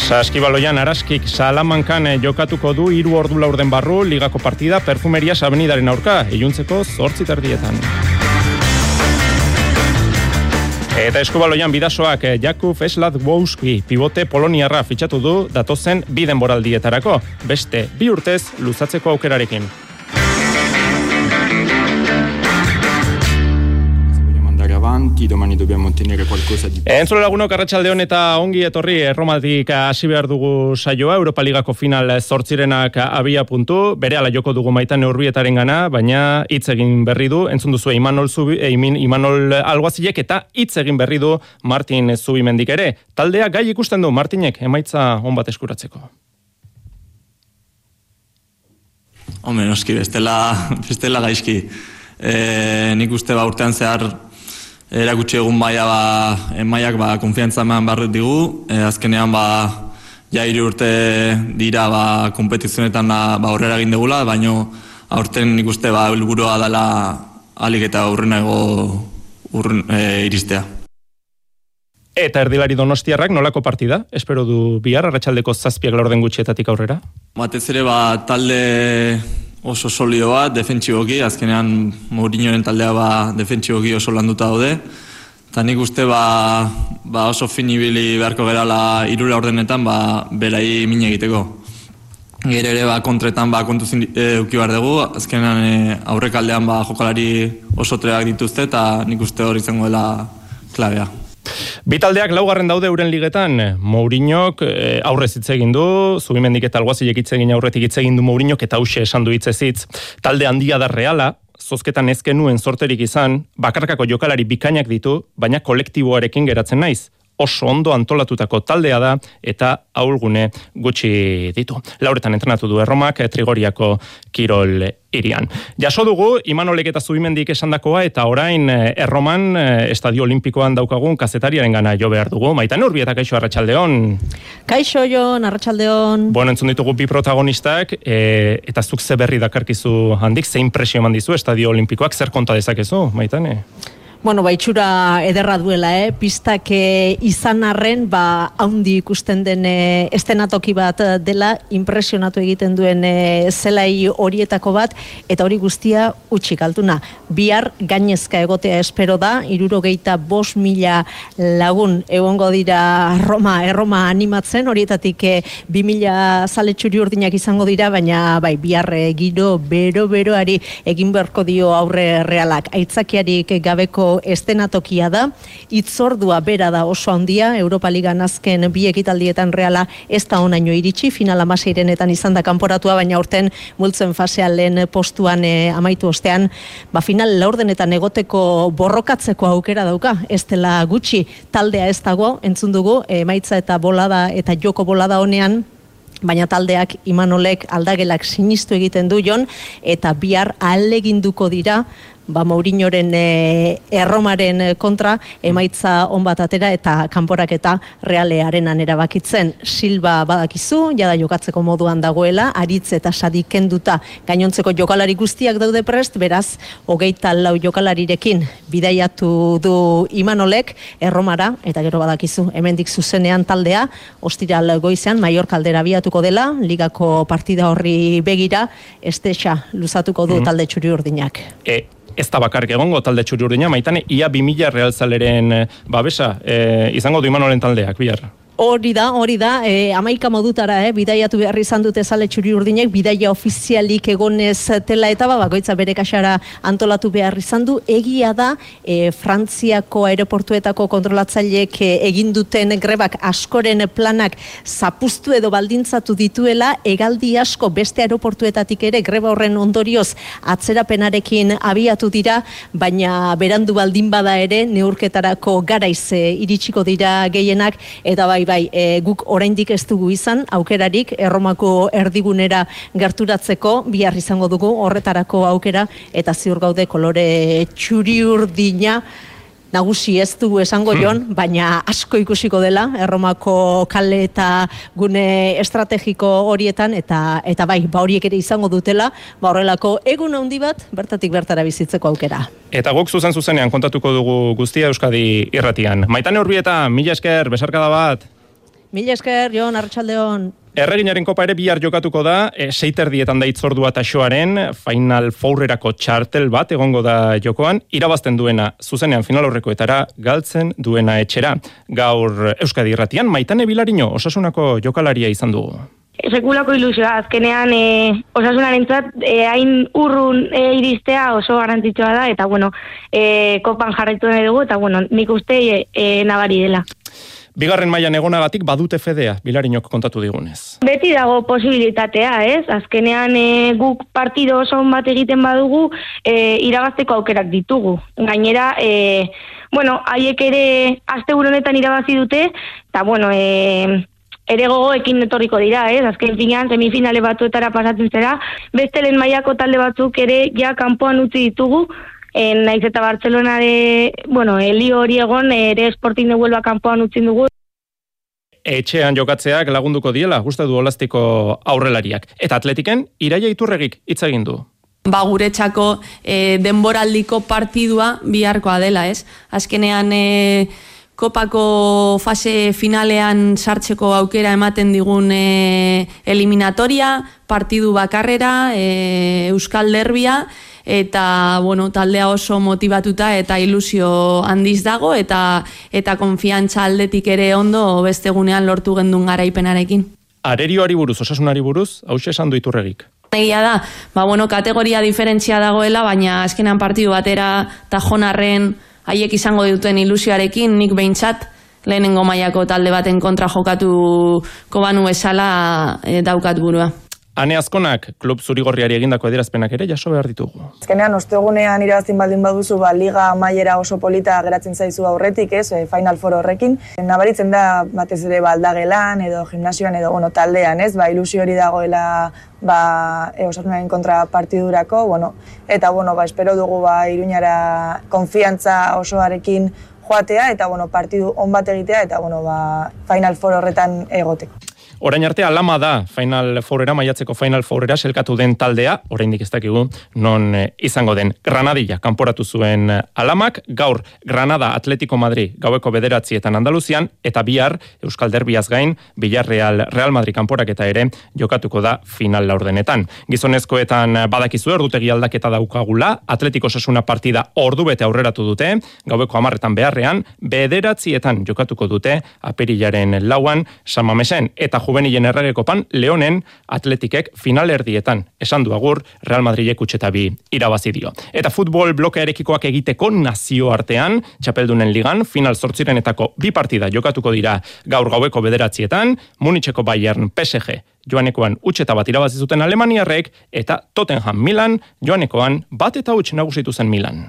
Saskibaloian araskik salamankan jokatuko du hiru ordu laurden barru ligako partida perfumeria sabenidaren aurka, iluntzeko zortzi tardietan. Eta eskubaloian bidasoak Jakub Eslat Wouski pivote poloniarra fitxatu du datozen biden boraldietarako, beste bi urtez luzatzeko aukerarekin. Avanti, domani dobbiamo ottenere qualcosa di Entzule lagunok arratsaldeon eta ongi etorri Erromatik hasi behar dugu saioa Europa Ligako final zortzirenak abia puntu, bere ala joko dugu maitan urbietaren gana, baina hitz egin berri du, entzun duzu Imanol, Zubi, eh, Imanol Alguazilek eta hitz egin berri du Martin Zubimendik ere. Taldea gai ikusten du Martinek emaitza on bat eskuratzeko. Hombre, noski, bestela, bestela gaizki. E, nik uste ba urtean zehar erakutsi egun baia ba, emaiak ba, konfiantza eman barret digu, e, azkenean ba, ja hiru urte dira ba, kompetizionetan ba, ba horrela egin degula, baino aurten nik uste ba, helburua dela alik eta urrenago urren, e, iristea. Eta erdilari donostiarrak nolako partida? Espero du bihar, arratsaldeko zazpiak laurden gutxietatik aurrera? Batez ere ba, talde oso solido bat, defentsiboki, azkenean Mourinhoren taldea ba, defentsiboki oso landuta daude. Eta nik uste ba, ba oso finibili beharko gerala irula ordenetan ba, berai mine egiteko. Gere ere ba, kontretan ba, kontu e, uki behar dugu, azkenean e, aurrekaldean ba, jokalari oso treak dituzte eta nik uste hori izango dela klabea. Bitaldeak laugarren daude euren ligetan, Mourinhok e, aurrez hitz egin du, Zubimendik eta Alguazilek hitz egin aurretik hitz egin du Mourinhok eta hause esan du hitz. Ezitz. Talde handia da reala, zozketan ezken nuen sorterik izan, bakarkako jokalari bikainak ditu, baina kolektiboarekin geratzen naiz oso ondo antolatutako taldea da eta aulgune gutxi ditu. Lauretan entrenatu du erromak Trigoriako Kirol irian. Jaso dugu, Imanolek eta Zubimendik esandakoa eta orain eh, erroman eh, Estadio Olimpikoan daukagun kazetariaren gana jo behar dugu. Maitan urbietak kaixo arratsaldeon. Kaixo jon, arratsaldeon. Bueno, entzun ditugu bi protagonistak e, eta zuk ze berri dakarkizu handik, zein presio eman dizu Estadio Olimpikoak, zer konta dezakezu, maitane? Bueno, baitxura ederra duela, eh? Pistak eh, izan arren, ba, haundi ikusten den eh, estenatoki bat dela, impresionatu egiten duen eh, zelai horietako bat, eta hori guztia utxik altuna. Bihar gainezka egotea espero da, irurogeita bos mila lagun egongo dira Roma, erroma animatzen, horietatik eh, bi mila zaletxuri urdinak izango dira, baina bai, bihar eh, giro bero-beroari egin beharko dio aurre realak. Aitzakiarik gabeko estenatokia da, itzordua bera da oso handia, Europa Liga nazken bi ekitaldietan reala ez da onaino iritsi, final amaseirenetan izan da kanporatua, baina urten multzen fasean lehen postuan e, amaitu ostean, ba final laurdenetan egoteko borrokatzeko aukera dauka, ez dela gutxi taldea ez dago, entzun dugu, emaitza eta bolada eta joko bolada honean, baina taldeak imanolek aldagelak sinistu egiten du jon, eta bihar aleginduko dira, ba Mourinhoren e, erromaren kontra emaitza on bat atera eta kanporak eta realearenan erabakitzen Silva badakizu jada jokatzeko moduan dagoela aritz eta sadi kenduta. Gainontzeko jokalari guztiak daude prest beraz hogeita lau jokalarirekin bidaiatu du Imanolek erromara eta gero badakizu hemendik zuzenean taldea ostiral goizean Maior kaldera biatuko dela ligako partida horri begira estexa luzatuko du mm talde txuri urdinak. E, ez da bakarrik egongo talde txuri urdina, maitane, ia 2000 realzaleren eh, babesa, e, izango du imanolen taldeak, bihar? Hori da, hori da, e, amaika modutara, eh, bidaiatu behar izan dute zale txuri urdinek, bidaia ofizialik egonez tela eta ba, bagoitza bere kasara antolatu behar izan du. Egia da, e, Frantziako aeroportuetako kontrolatzaileek e, egin duten grebak askoren planak zapustu edo baldintzatu dituela, egaldi asko beste aeroportuetatik ere greba horren ondorioz atzerapenarekin abiatu dira, baina berandu baldin bada ere, neurketarako garaiz e, iritsiko dira gehienak, eta bai, bai, e, guk oraindik ez dugu izan, aukerarik, erromako erdigunera gerturatzeko, bihar izango dugu horretarako aukera, eta ziur gaude kolore txuri urdina, nagusi ez du esango jon, baina asko ikusiko dela, erromako kale eta gune estrategiko horietan, eta eta bai, ba horiek ere izango dutela, ba horrelako egun handi bat, bertatik bertara bizitzeko aukera. Eta guk zuzen zuzenean kontatuko dugu guztia Euskadi irratian. Maitane urbieta, mila esker, besarkada bat. Mila esker, Jon, Arratxaldeon. Erreginaren kopa ere bihar jokatuko da, e, seiter dietan da itzordua taxoaren, final fourrerako txartel bat egongo da jokoan, irabazten duena zuzenean final horrekoetara galtzen duena etxera. Gaur Euskadi irratian, maitane bilarino osasunako jokalaria izan dugu. Sekulako ilusioa, azkenean e, osasunaren zat, e, hain urrun e, iristea oso garrantzitsua da, eta bueno, e, kopan jarraitu dugu, eta bueno, nik uste e, e, nabari dela. Bigarren mailan egonagatik badute fedea, bilarinok kontatu digunez. Beti dago posibilitatea, ez? Azkenean e, guk partido oso bat egiten badugu, e, irabazteko aukerak ditugu. Gainera, e, bueno, haiek ere aste honetan irabazi dute, eta bueno, e, ere gogoekin etorriko dira, ez? Azken finean, semifinale batuetara pasatzen zera, beste lehen mailako talde batzuk ere ja kanpoan utzi ditugu, en naiz eta Barcelona de, bueno, Elio hori egon ere Sporting de Huelva kanpoan utzin dugu. Etxean jokatzeak lagunduko diela, gusta du olastiko aurrelariak. Eta atletiken, iraia iturregik hitz egin du. Ba guretzako e, denboraldiko partidua biharkoa dela, ez? Azkenean e, kopako fase finalean sartzeko aukera ematen digun e, eliminatoria, partidu bakarrera, e, Euskal Derbia, eta bueno, taldea oso motivatuta eta ilusio handiz dago eta eta konfiantza aldetik ere ondo beste gunean lortu gendun garaipenarekin. Arerioari buruz, osasunari buruz, hau esan du iturregik. Egia da, ba, bueno, kategoria diferentzia dagoela, baina azkenan partidu batera tajonarren haiek izango duten ilusioarekin, nik behintzat, lehenengo mailako talde baten kontra jokatu kobanu esala e, daukat burua. Ane azkonak, klub zurigorriari egindako adierazpenak ere jaso behar ditugu. Azkenean, ostegunean irabazin baldin baduzu, ba, liga maiera oso polita geratzen zaizu aurretik, ez, e, final foro horrekin. Nabaritzen da, batez ere, baldagelan, edo gimnasioan, edo bueno, taldean, ez, ba, ilusio hori dagoela ba, e, kontra partidurako, bueno, eta, bueno, ba, espero dugu, ba, iruñara konfiantza osoarekin joatea, eta, bueno, partidu on bat egitea, eta, bueno, ba, final foro horretan egoteko. Orain arte alama da Final Fourera maiatzeko Final Fourera selkatu den taldea, oraindik ez dakigu non eh, izango den. Granadilla kanporatu zuen eh, alamak, gaur Granada Atletico Madrid gaueko bederatzietan Andaluzian, eta bihar Euskal Derbiaz gain, Villarreal Real Madrid kanporak eta ere jokatuko da final laurdenetan. Gizonezkoetan badakizu erdutegi aldaketa daukagula, Atletico Sasuna partida ordu bete aurreratu dute, gaueko amarretan beharrean, bederatzietan jokatuko dute, aperilaren lauan, samamesen, eta juvenilen erregekopan Leonen atletikek finalerdietan esan du agur Real Madridek utxetabi irabazi dio. Eta futbol blokearekikoak egiteko nazioartean, txapeldunen ligan, final sortzirenetako bi partida jokatuko dira gaur gaueko bederatzietan, Munitzeko Bayern PSG joanekoan utxeta bat irabazi zuten Alemaniarrek eta Tottenham Milan joanekoan bat eta utx nagusitu zen Milan.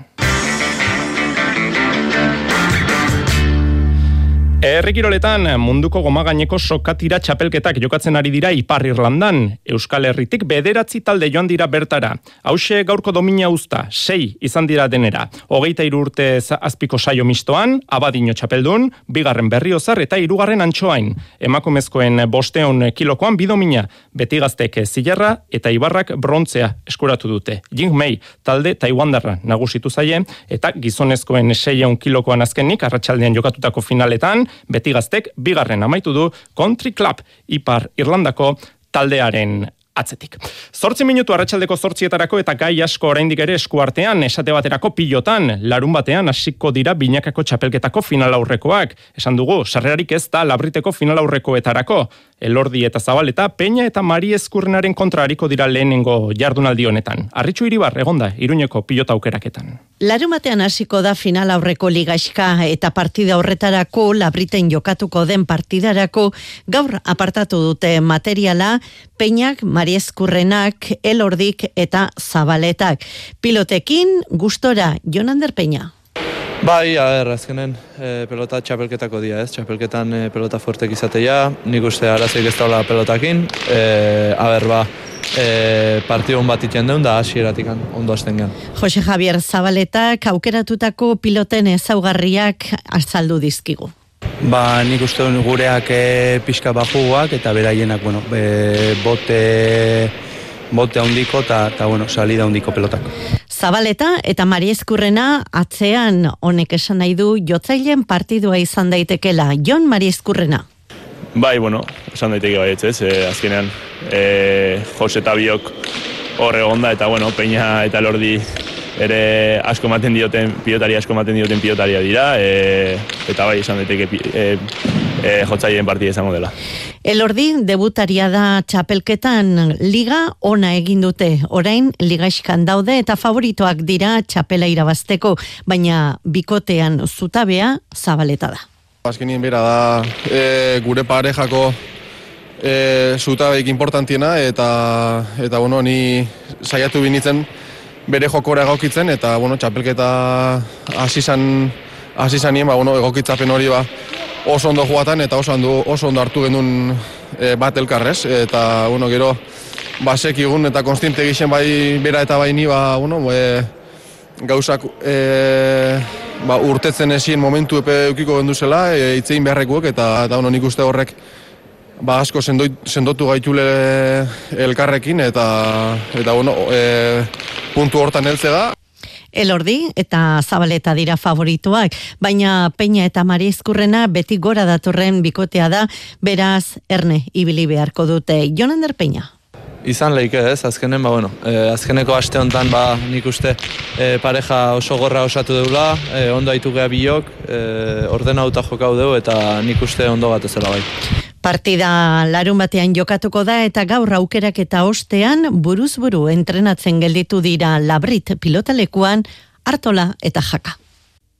Errikiroletan munduko gomagaineko sokatira txapelketak jokatzen ari dira Ipar Irlandan. Euskal Herritik bederatzi talde joan dira bertara. Hauxe gaurko domina usta, sei izan dira denera. Hogeita urte azpiko saio mistoan, abadino txapeldun, bigarren berriozar eta irugarren antxoain. Emakumezkoen bosteon kilokoan bidomina, beti gaztek zilarra eta ibarrak brontzea eskuratu dute. Jing Mei talde Taiwandarra nagusitu zaie eta gizonezkoen seion kilokoan azkenik arratsaldean jokatutako finaletan, beti gaztek bigarren amaitu du Country Club Ipar Irlandako taldearen atzetik. Zortzi minutu arratsaldeko zortzietarako eta gai asko oraindik ere eskuartean, esate baterako pilotan, larun batean hasiko dira binakako txapelketako final aurrekoak. Esan dugu, sarrerarik ez da labriteko final aurrekoetarako. Elordi eta Zabaleta, Peña eta Mari Eskurrenaren kontrariko dira lehenengo jardunaldi honetan. Arritxu iribar, egonda, iruñeko pilota aukeraketan. Larun batean hasiko da final aurreko ligaxka eta partida horretarako labriten jokatuko den partidarako gaur apartatu dute materiala Peñak, Mari Eskurrenak, Elordik eta Zabaletak. Pilotekin gustora Jonander Peña. Bai, a ber, azkenen e, pelota txapelketako dia, ez? Txapelketan e, pelota fuertek izatea, nik uste arazik ez daula pelotakin. E, a ber, ba, e, partidun bat iten deun da hasieratik ondo azten gen. Jose Javier Zabaletak aukeratutako piloten ezaugarriak azaldu dizkigu. Ba, nik uste gureak e, pixka bajuguak eta beraienak, bueno, e, bote bote handiko eta ta bueno, salida handiko pelotak. Zabaleta eta Mari Eskurrena atzean honek esan nahi du jotzaileen partidua izan daitekela. Jon Mari Eskurrena. Bai, bueno, esan daiteke bai ez, e, azkenean e, Jose eta Biok horre onda eta bueno, Peña eta Lordi ere asko ematen dioten pilotari asko ematen dioten pilotaria dira e, eta bai esan daiteke e, e, jotzaileen partida izango dela. Elordi debutaria da txapelketan liga ona egin dute. Orain ligaiskan daude eta favoritoak dira txapela irabazteko, baina bikotean zutabea zabaleta da. Azkenien bera da e, gure parejako e, zutabeik importantiena eta eta bueno, ni saiatu binitzen bere jokora egokitzen eta bueno, txapelketa hasi izan hasi zanien, ba, bueno, egokitzapen hori ba, oso ondo joatan eta oso ondo, oso ondo hartu genuen e, bat elkarrez. Eta, bueno, gero, basek igun eta konstinte gixen bai bera eta bai ni, ba, bueno, e, gauzak e, ba, urtetzen ezin momentu epe eukiko genduzela, e, itzein beharrekuek, eta, eta bueno, nik uste horrek ba, asko sendotu gaitule elkarrekin, eta, eta bueno, e, puntu hortan heltze da. Elordi eta Zabaleta dira favorituak, baina Peña eta Mari Eskurrena beti gora datorren bikotea da, beraz erne ibili beharko dute. Jonander Peña. Izan leike ez, azkenen, ba, bueno, eh, azkeneko aste honetan ba, nik uste eh, pareja oso gorra osatu deula, eh, ondo haitu geha biok, eh, ordenauta jokau dugu eta nik uste ondo bat ezela bai. Partida larun batean jokatuko da eta gaur aukerak eta ostean buruz buru entrenatzen gelditu dira labrit pilotalekuan hartola eta jaka.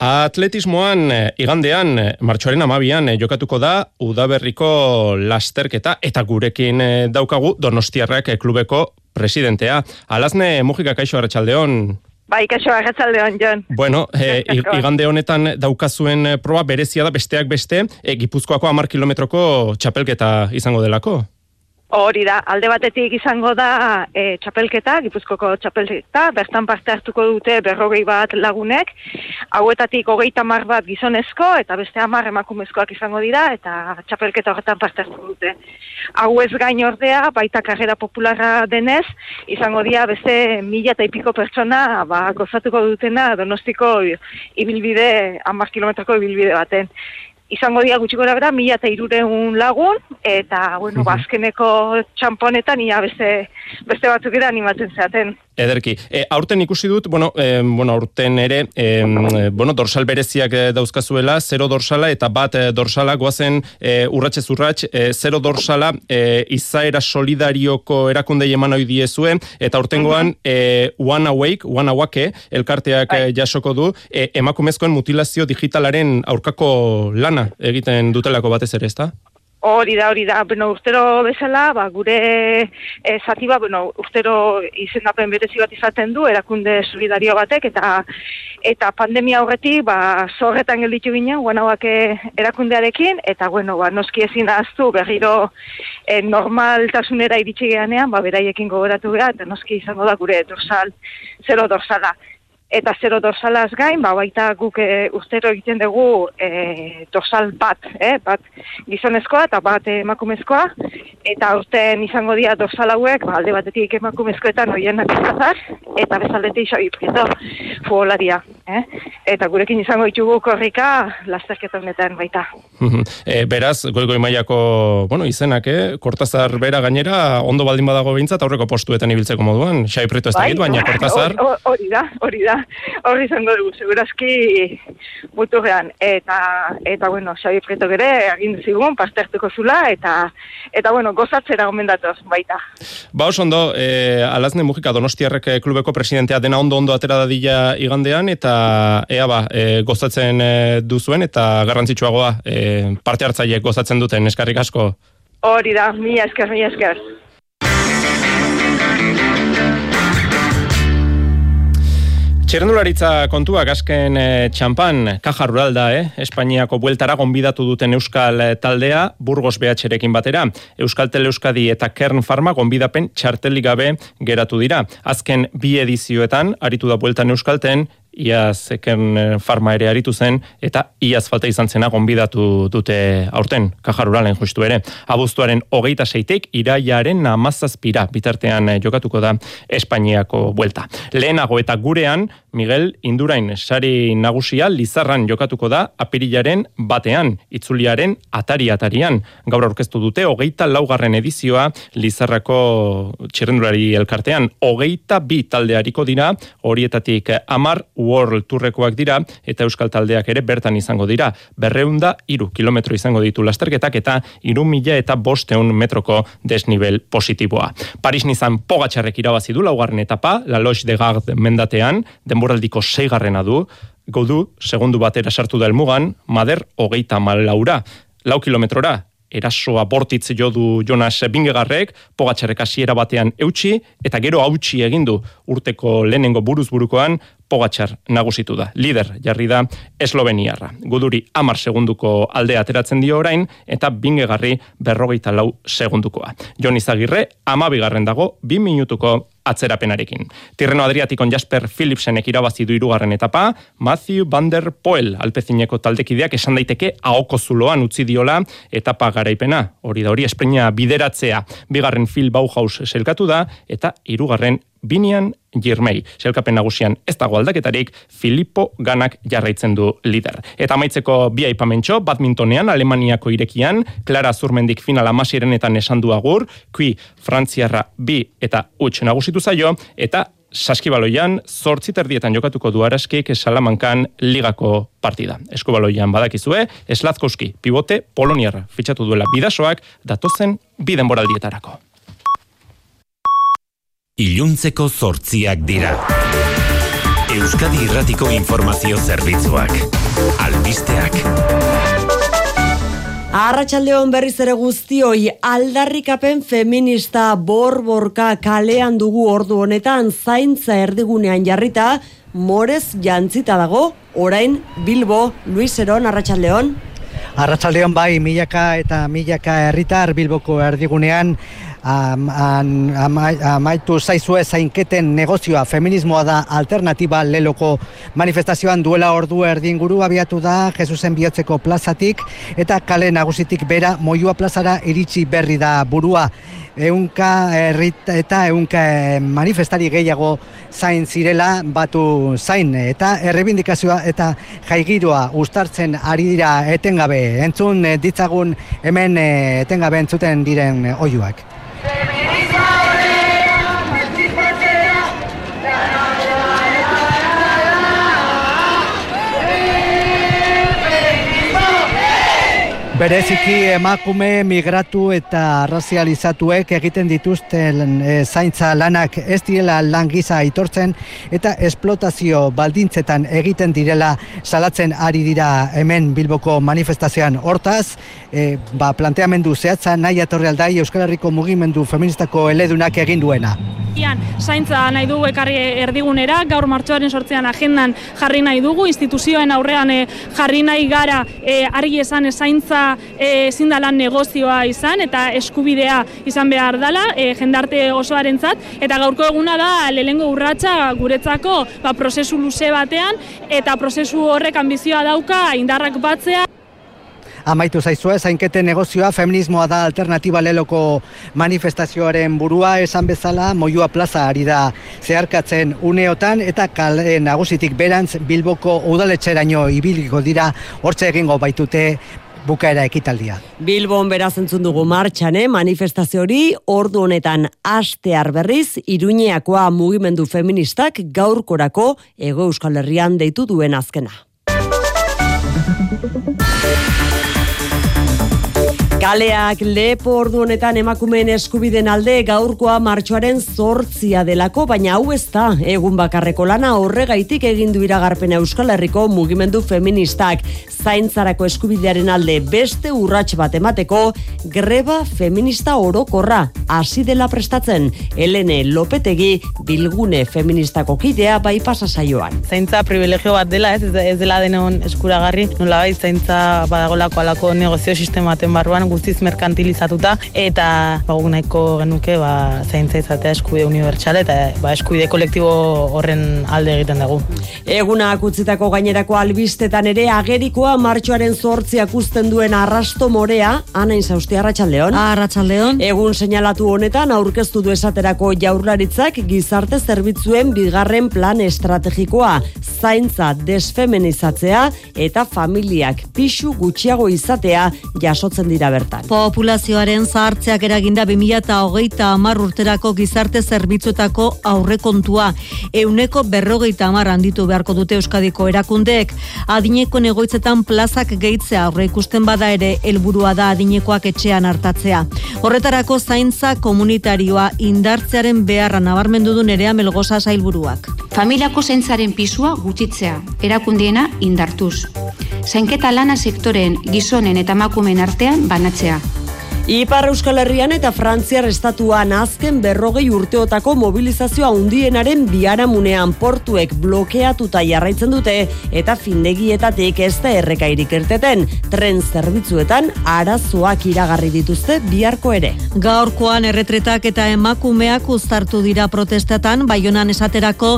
Atletismoan, igandean, martxoaren amabian, jokatuko da, udaberriko lasterketa eta gurekin daukagu donostiarrak klubeko presidentea. Alazne, mugika kaixo arratsaldeon. Bai, kaixo, agatzaldeon, Jon. Bueno, e, igande honetan daukazuen eh, proba berezia da besteak beste, e, Gipuzkoako amar kilometroko txapelketa izango delako? Hori da, alde batetik izango da e, txapelketa, gipuzkoko txapelketa, bertan parte hartuko dute berrogei bat lagunek, hauetatik hogeita mar bat gizonezko, eta beste hamar emakumezkoak izango dira, eta txapelketa horretan parte hartuko dute. Hau ez gain ordea, baita karrera popularra denez, izango dira beste mila eta ipiko pertsona, ba, gozatuko dutena donostiko ibilbide, hamar kilometroko ibilbide baten izango dira gutxi gora bera, mila eta irureun lagun, eta, bueno, bazkeneko txamponetan, ia beste, beste batzuk ere animatzen zeaten. Ederki, e, aurten ikusi dut, bueno, e, bueno aurten ere, e, bueno, dorsal bereziak e, dauzkazuela, zero dorsala eta bat e, dorsala, goazen e, urratxe zurratx, e, zero dorsala e, izaera solidarioko erakundei eman hoi diezue, eta aurtengoan, e, one awake, one awake, elkarteak e, jasoko du, e, emakumezkoen mutilazio digitalaren aurkako lana egiten dutelako batez ere, ezta? Hori da, hori da, bueno, urtero bezala, ba, gure e, zati ba, bueno, urtero izendapen berezi bat izaten du, erakunde solidario batek, eta eta pandemia horretik, ba, zorretan gelditu ginen, guanauak erakundearekin, eta, bueno, ba, noski ezin aztu berriro e, normaltasunera iritsi geanean, ba, beraiekin gogoratu beha, eta noski izango da gure dorsal, zero dorsala eta zero dorsalaz gain, ba, baita guk e, ustero egiten dugu e, dorsal bat, e, bat gizonezkoa eta bat emakumezkoa, eta urten izango dira dorsal hauek, ba, alde batetik emakumezkoetan oienak izazar, eta bezaldetik xoi prieto futbolaria. Eh? Eta gurekin izango ditugu korrika lasterketa honetan baita. e, beraz, goi goi mailako, bueno, izenak, eh? Kortazar bera gainera, ondo baldin badago behintzat aurreko postuetan ibiltzeko moduan. Xai preto ez da Bai, baina Kortazar... hori- Hori da, hori da. Hori izango dugu, segurazki muturrean. Eta, eta bueno, Xabi Preto ere egin zigun, pastertuko zula, eta, eta bueno, gozatzera gomendatoz baita. Ba, oso ondo, e, alazne mugika Donostiarrek eh, klubeko presidentea dena ondo ondo atera dadila igandean, eta ea ba, e, gozatzen e, duzuen, eta garrantzitsuagoa e, parte hartzaileek gozatzen duten, eskarrik asko. Hori da, mila esker, mila esker. Txirrendularitza kontuak azken e, txampan, kaja rural da, eh? Espainiako bueltara gonbidatu duten Euskal eh, taldea, Burgos BH-rekin batera. Euskal Tele Euskadi eta Kern Farma gonbidapen txartelik gabe geratu dira. Azken bi edizioetan, aritu da bueltan Euskalten, iaz Kern eh, Farma ere aritu zen, eta iaz falta izan zena gonbidatu dute aurten, kaja ruralen justu ere. Abuztuaren hogeita seitek, iraiaren amazazpira, bitartean eh, jokatuko da Espainiako buelta. Lehenago eta gurean, Miguel Indurain sari nagusia Lizarran jokatuko da apirilaren batean, itzuliaren atari-atarian. Gaur aurkeztu dute hogeita laugarren edizioa Lizarrako txirrendulari elkartean. Hogeita bi taldeariko dira, horietatik amar World Tourrekoak dira, eta Euskal taldeak ere bertan izango dira. Berreunda iru kilometro izango ditu lasterketak eta iru mila eta bosteun metroko desnivel positiboa. Paris nizan pogatxarrek irabazi du laugarren etapa, La Loche de Garde mendatean, denboraldiko seigarrena du, godu, segundu batera sartu da elmugan, mader hogeita malaura, lau kilometrora, erasoa bortitz jo du Jonas Bingegarrek, pogatxarrek hasiera batean eutxi, eta gero hautsi egin du urteko lehenengo buruz burukoan, Pogatxar nagusitu da. Lider jarri da Esloveniarra. Guduri amar segunduko aldea ateratzen dio orain, eta bingegarri berrogeita lau segundukoa. Jon Izagirre, amabigarren dago, bi minutuko atzerapenarekin. Tirreno Adriatikon Jasper Philipsenek irabazi du irugarren etapa, Matthew Van der Poel alpezineko taldekideak esan daiteke ahoko zuloan utzi diola etapa garaipena. Hori da hori espreina bideratzea. Bigarren Phil Bauhaus selkatu da, eta hirugarren Binian Girmei. Selkapen nagusian ez dago aldaketarik, Filippo Ganak jarraitzen du lider. Eta amaitzeko bi aipamentxo, badmintonean, Alemaniako irekian, Clara Zurmendik final amasirenetan esan du agur, kui Frantziarra bi eta huts nagusitu zaio, eta saskibaloian, zortzi terdietan jokatuko du araskik Salamankan ligako partida. Eskubaloian badakizue, Eslazkowski, pivote, Poloniarra, fitxatu duela bidasoak, datozen biden boraldietarako. Iluntzeko zortziak dira. Euskadi Irratiko Informazio Zerbitzuak. Albisteak. Arratxaldeon berriz ere guztioi aldarrikapen feminista borborka kalean dugu ordu honetan zaintza erdigunean jarrita, morez jantzita dago, orain Bilbo, Luis Eron, Arratxaldeon. Arratsaldeon bai, milaka eta milaka herritar Bilboko erdigunean amaitu zaizue zainketen negozioa feminismoa da alternatiba leloko. Manifestazioan duela ordu erdi inguru abiatu da Jesusen bihotzeko plazatik eta kale nagusitik bera Moiua plazara iritsi berri da burua. Ehunka herrit eta ehunka eh, manifestari gehiago zain zirela batu zain eta errebindikazioa eta jaigiroa ustartzen ari dira etengabe. Entzun ditzagun hemen eh, etengabe entzuten diren eh, oihuak. Bereziki emakume migratu eta razializatuek egiten dituzten e, zaintza lanak ez direla lan aitortzen eta esplotazio baldintzetan egiten direla salatzen ari dira hemen Bilboko manifestazioan hortaz, e, ba, planteamendu zehatza nahi atorre aldai Euskal Herriko mugimendu feministako eledunak egin duena. Zaintza nahi dugu ekarri erdigunera, gaur martxoaren sortzean agendan jarri nahi dugu, instituzioen aurrean eh, jarri nahi gara eh, argi esan zaintza eh, ezin da lan negozioa izan eta eskubidea izan behar dala eh, jendarte osoarentzat. Eta gaurko eguna da lehengo urratsa guretzako ba, prozesu luze batean eta prozesu horrek ambizioa dauka indarrak batzea. Amaitu zaizue, zainketen negozioa, feminismoa da alternatiba leloko manifestazioaren burua, esan bezala, moioa plaza ari da zeharkatzen uneotan, eta kale nagusitik berantz Bilboko udaletxeraino ibiliko dira, hortze egingo baitute bukaera ekitaldia. Bilbon beraz entzun dugu martxan, eh? manifestazio hori ordu honetan astear berriz Iruñeakoa mugimendu feministak gaurkorako Ego Euskal Herrian deitu duen azkena. Kaleak lepo ordu honetan emakumeen eskubiden alde gaurkoa martxoaren zortzia delako, baina hau ez da, egun bakarreko lana. Horregaitik egin du iragarpena Euskal Herriko mugimendu feministak. Zaintzarako eskubidearen alde beste urrats bat emateko greba feminista orokorra hasi dela prestatzen. Elene Lopetegi bilgune feministako kidea bai pasa saioan. Zaintza privilegio bat dela, ez, ez dela denon eskuragarri, nola bai zaintza badagolako alako negozio sistematen barruan guztiz merkantilizatuta eta ba, nahiko genuke ba, zaintza izatea eskubide unibertsale eta ba, eskubide kolektibo horren alde egiten dugu. Eguna akutzitako gainerako albistetan ere agerikoa martxoaren zortziak usten duen arrasto morea, anain zauzti arratxaldeon. Arratxaldeon. Egun seinalatu honetan aurkeztu du esaterako jaurlaritzak gizarte zerbitzuen bigarren plan estrategikoa, zaintza desfemenizatzea eta familiak pixu gutxiago izatea jasotzen dira bertan. Populazioaren zahartzeak eraginda 2008 amar urterako gizarte zerbitzuetako aurrekontua. Euneko berrogeita amar handitu beharko dute Euskadiko erakundeek. Adineko negoitzetan plazak gehitzea aurre ikusten bada ere helburua da adinekoak etxean hartatzea. Horretarako zaintza komunitarioa indartzearen beharra nabarmendu du nerea melgoza sailburuak. Familiako zaintzaren pisua gutxitzea, erakundiena indartuz. Zainketa lana sektoreen gizonen eta emakumeen artean banatzea. Ipar Euskal Herrian eta Frantziar estatuan azken berrogei urteotako mobilizazioa undienaren biaramunean portuek blokeatuta jarraitzen dute eta findegietatik ez da errekairik irteten. Tren zerbitzuetan arazoak iragarri dituzte biharko ere. Gaurkoan erretretak eta emakumeak uztartu dira protestatan, baionan esaterako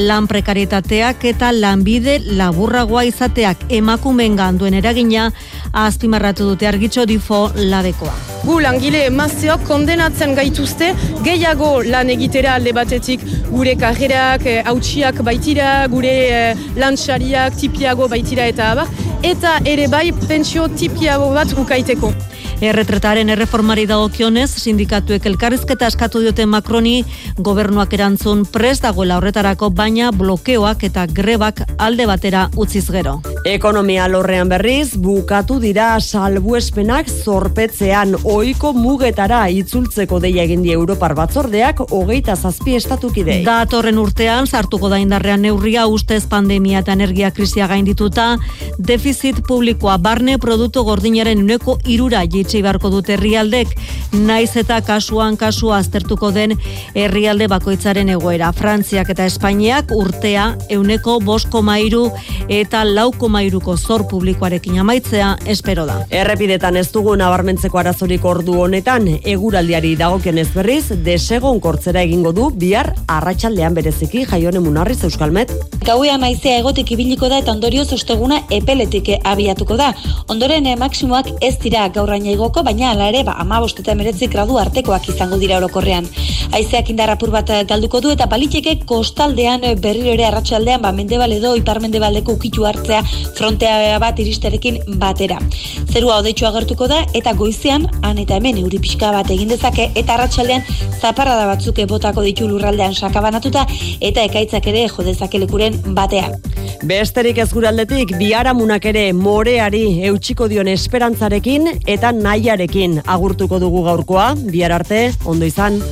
lan prekarietateak eta lanbide laburragoa izateak emakumeen ganduen eragina azpimarratu dute argitxo difo ladekoa. Gu langile emazteok kondenatzen gaituzte gehiago lan egitera alde batetik gure karrerak, eh, hautsiak baitira, gure eh, lantxariak tipiago baitira eta abar, eta ere bai pentsio tipiago bat ukaiteko. Erretretaren erreformari dagokionez, sindikatuek elkarrizketa eskatu diote Macroni gobernuak erantzun prest dagoela horretarako baina blokeoak eta grebak alde batera utziz gero. Ekonomia lorrean berriz, bukatu dira salbuespenak zorpetzean oiko mugetara itzultzeko deia egin die Europar batzordeak hogeita zazpi estatukidei. Datorren urtean, sartuko da indarrean neurria ustez pandemia eta energia krisia gaindituta, defizit publikoa barne produktu gordinaren uneko irura jaitsi beharko dute herrialdek, naiz eta kasuan kasua aztertuko den herrialde bakoitzaren egoera. Frantziak eta Espainiak urtea euneko bosko mairu eta lauko mairuko zor publikoarekin amaitzea espero da. Errepidetan ez dugu nabarmentzeko arazorik ordu honetan, eguraldiari dagoken ez berriz, desegon kortzera egingo du bihar arratsaldean bereziki jaione munarriz euskalmet. Gauean naizea egotik ibiliko da eta ondorioz osteguna epeletik abiatuko da. Ondoren eh, maksimoak ez dira gaurraina igoko, baina ala ere ba, amabost eta meretzi gradu artekoak izango dira orokorrean. Aizeak indarrapur bat eh, galduko du eta baliteke kostaldean eh, berriro ere arratsaldean ba, mendebal edo iparmendebaldeko ukitu hartzea frontea bat iristerekin batera. Zerua odeitzu agertuko da eta goizean han eta hemen euri pixka bat egin dezake eta arratsaldean zaparrada batzuk botako ditu lurraldean sakabanatuta eta ekaitzak ere jo dezake lekuren batean. Besterik ez guraldetik biharamunak ere moreari eutxiko dion esperantzarekin eta nahiarekin agurtuko dugu gaurkoa, bihar arte, ondo izan.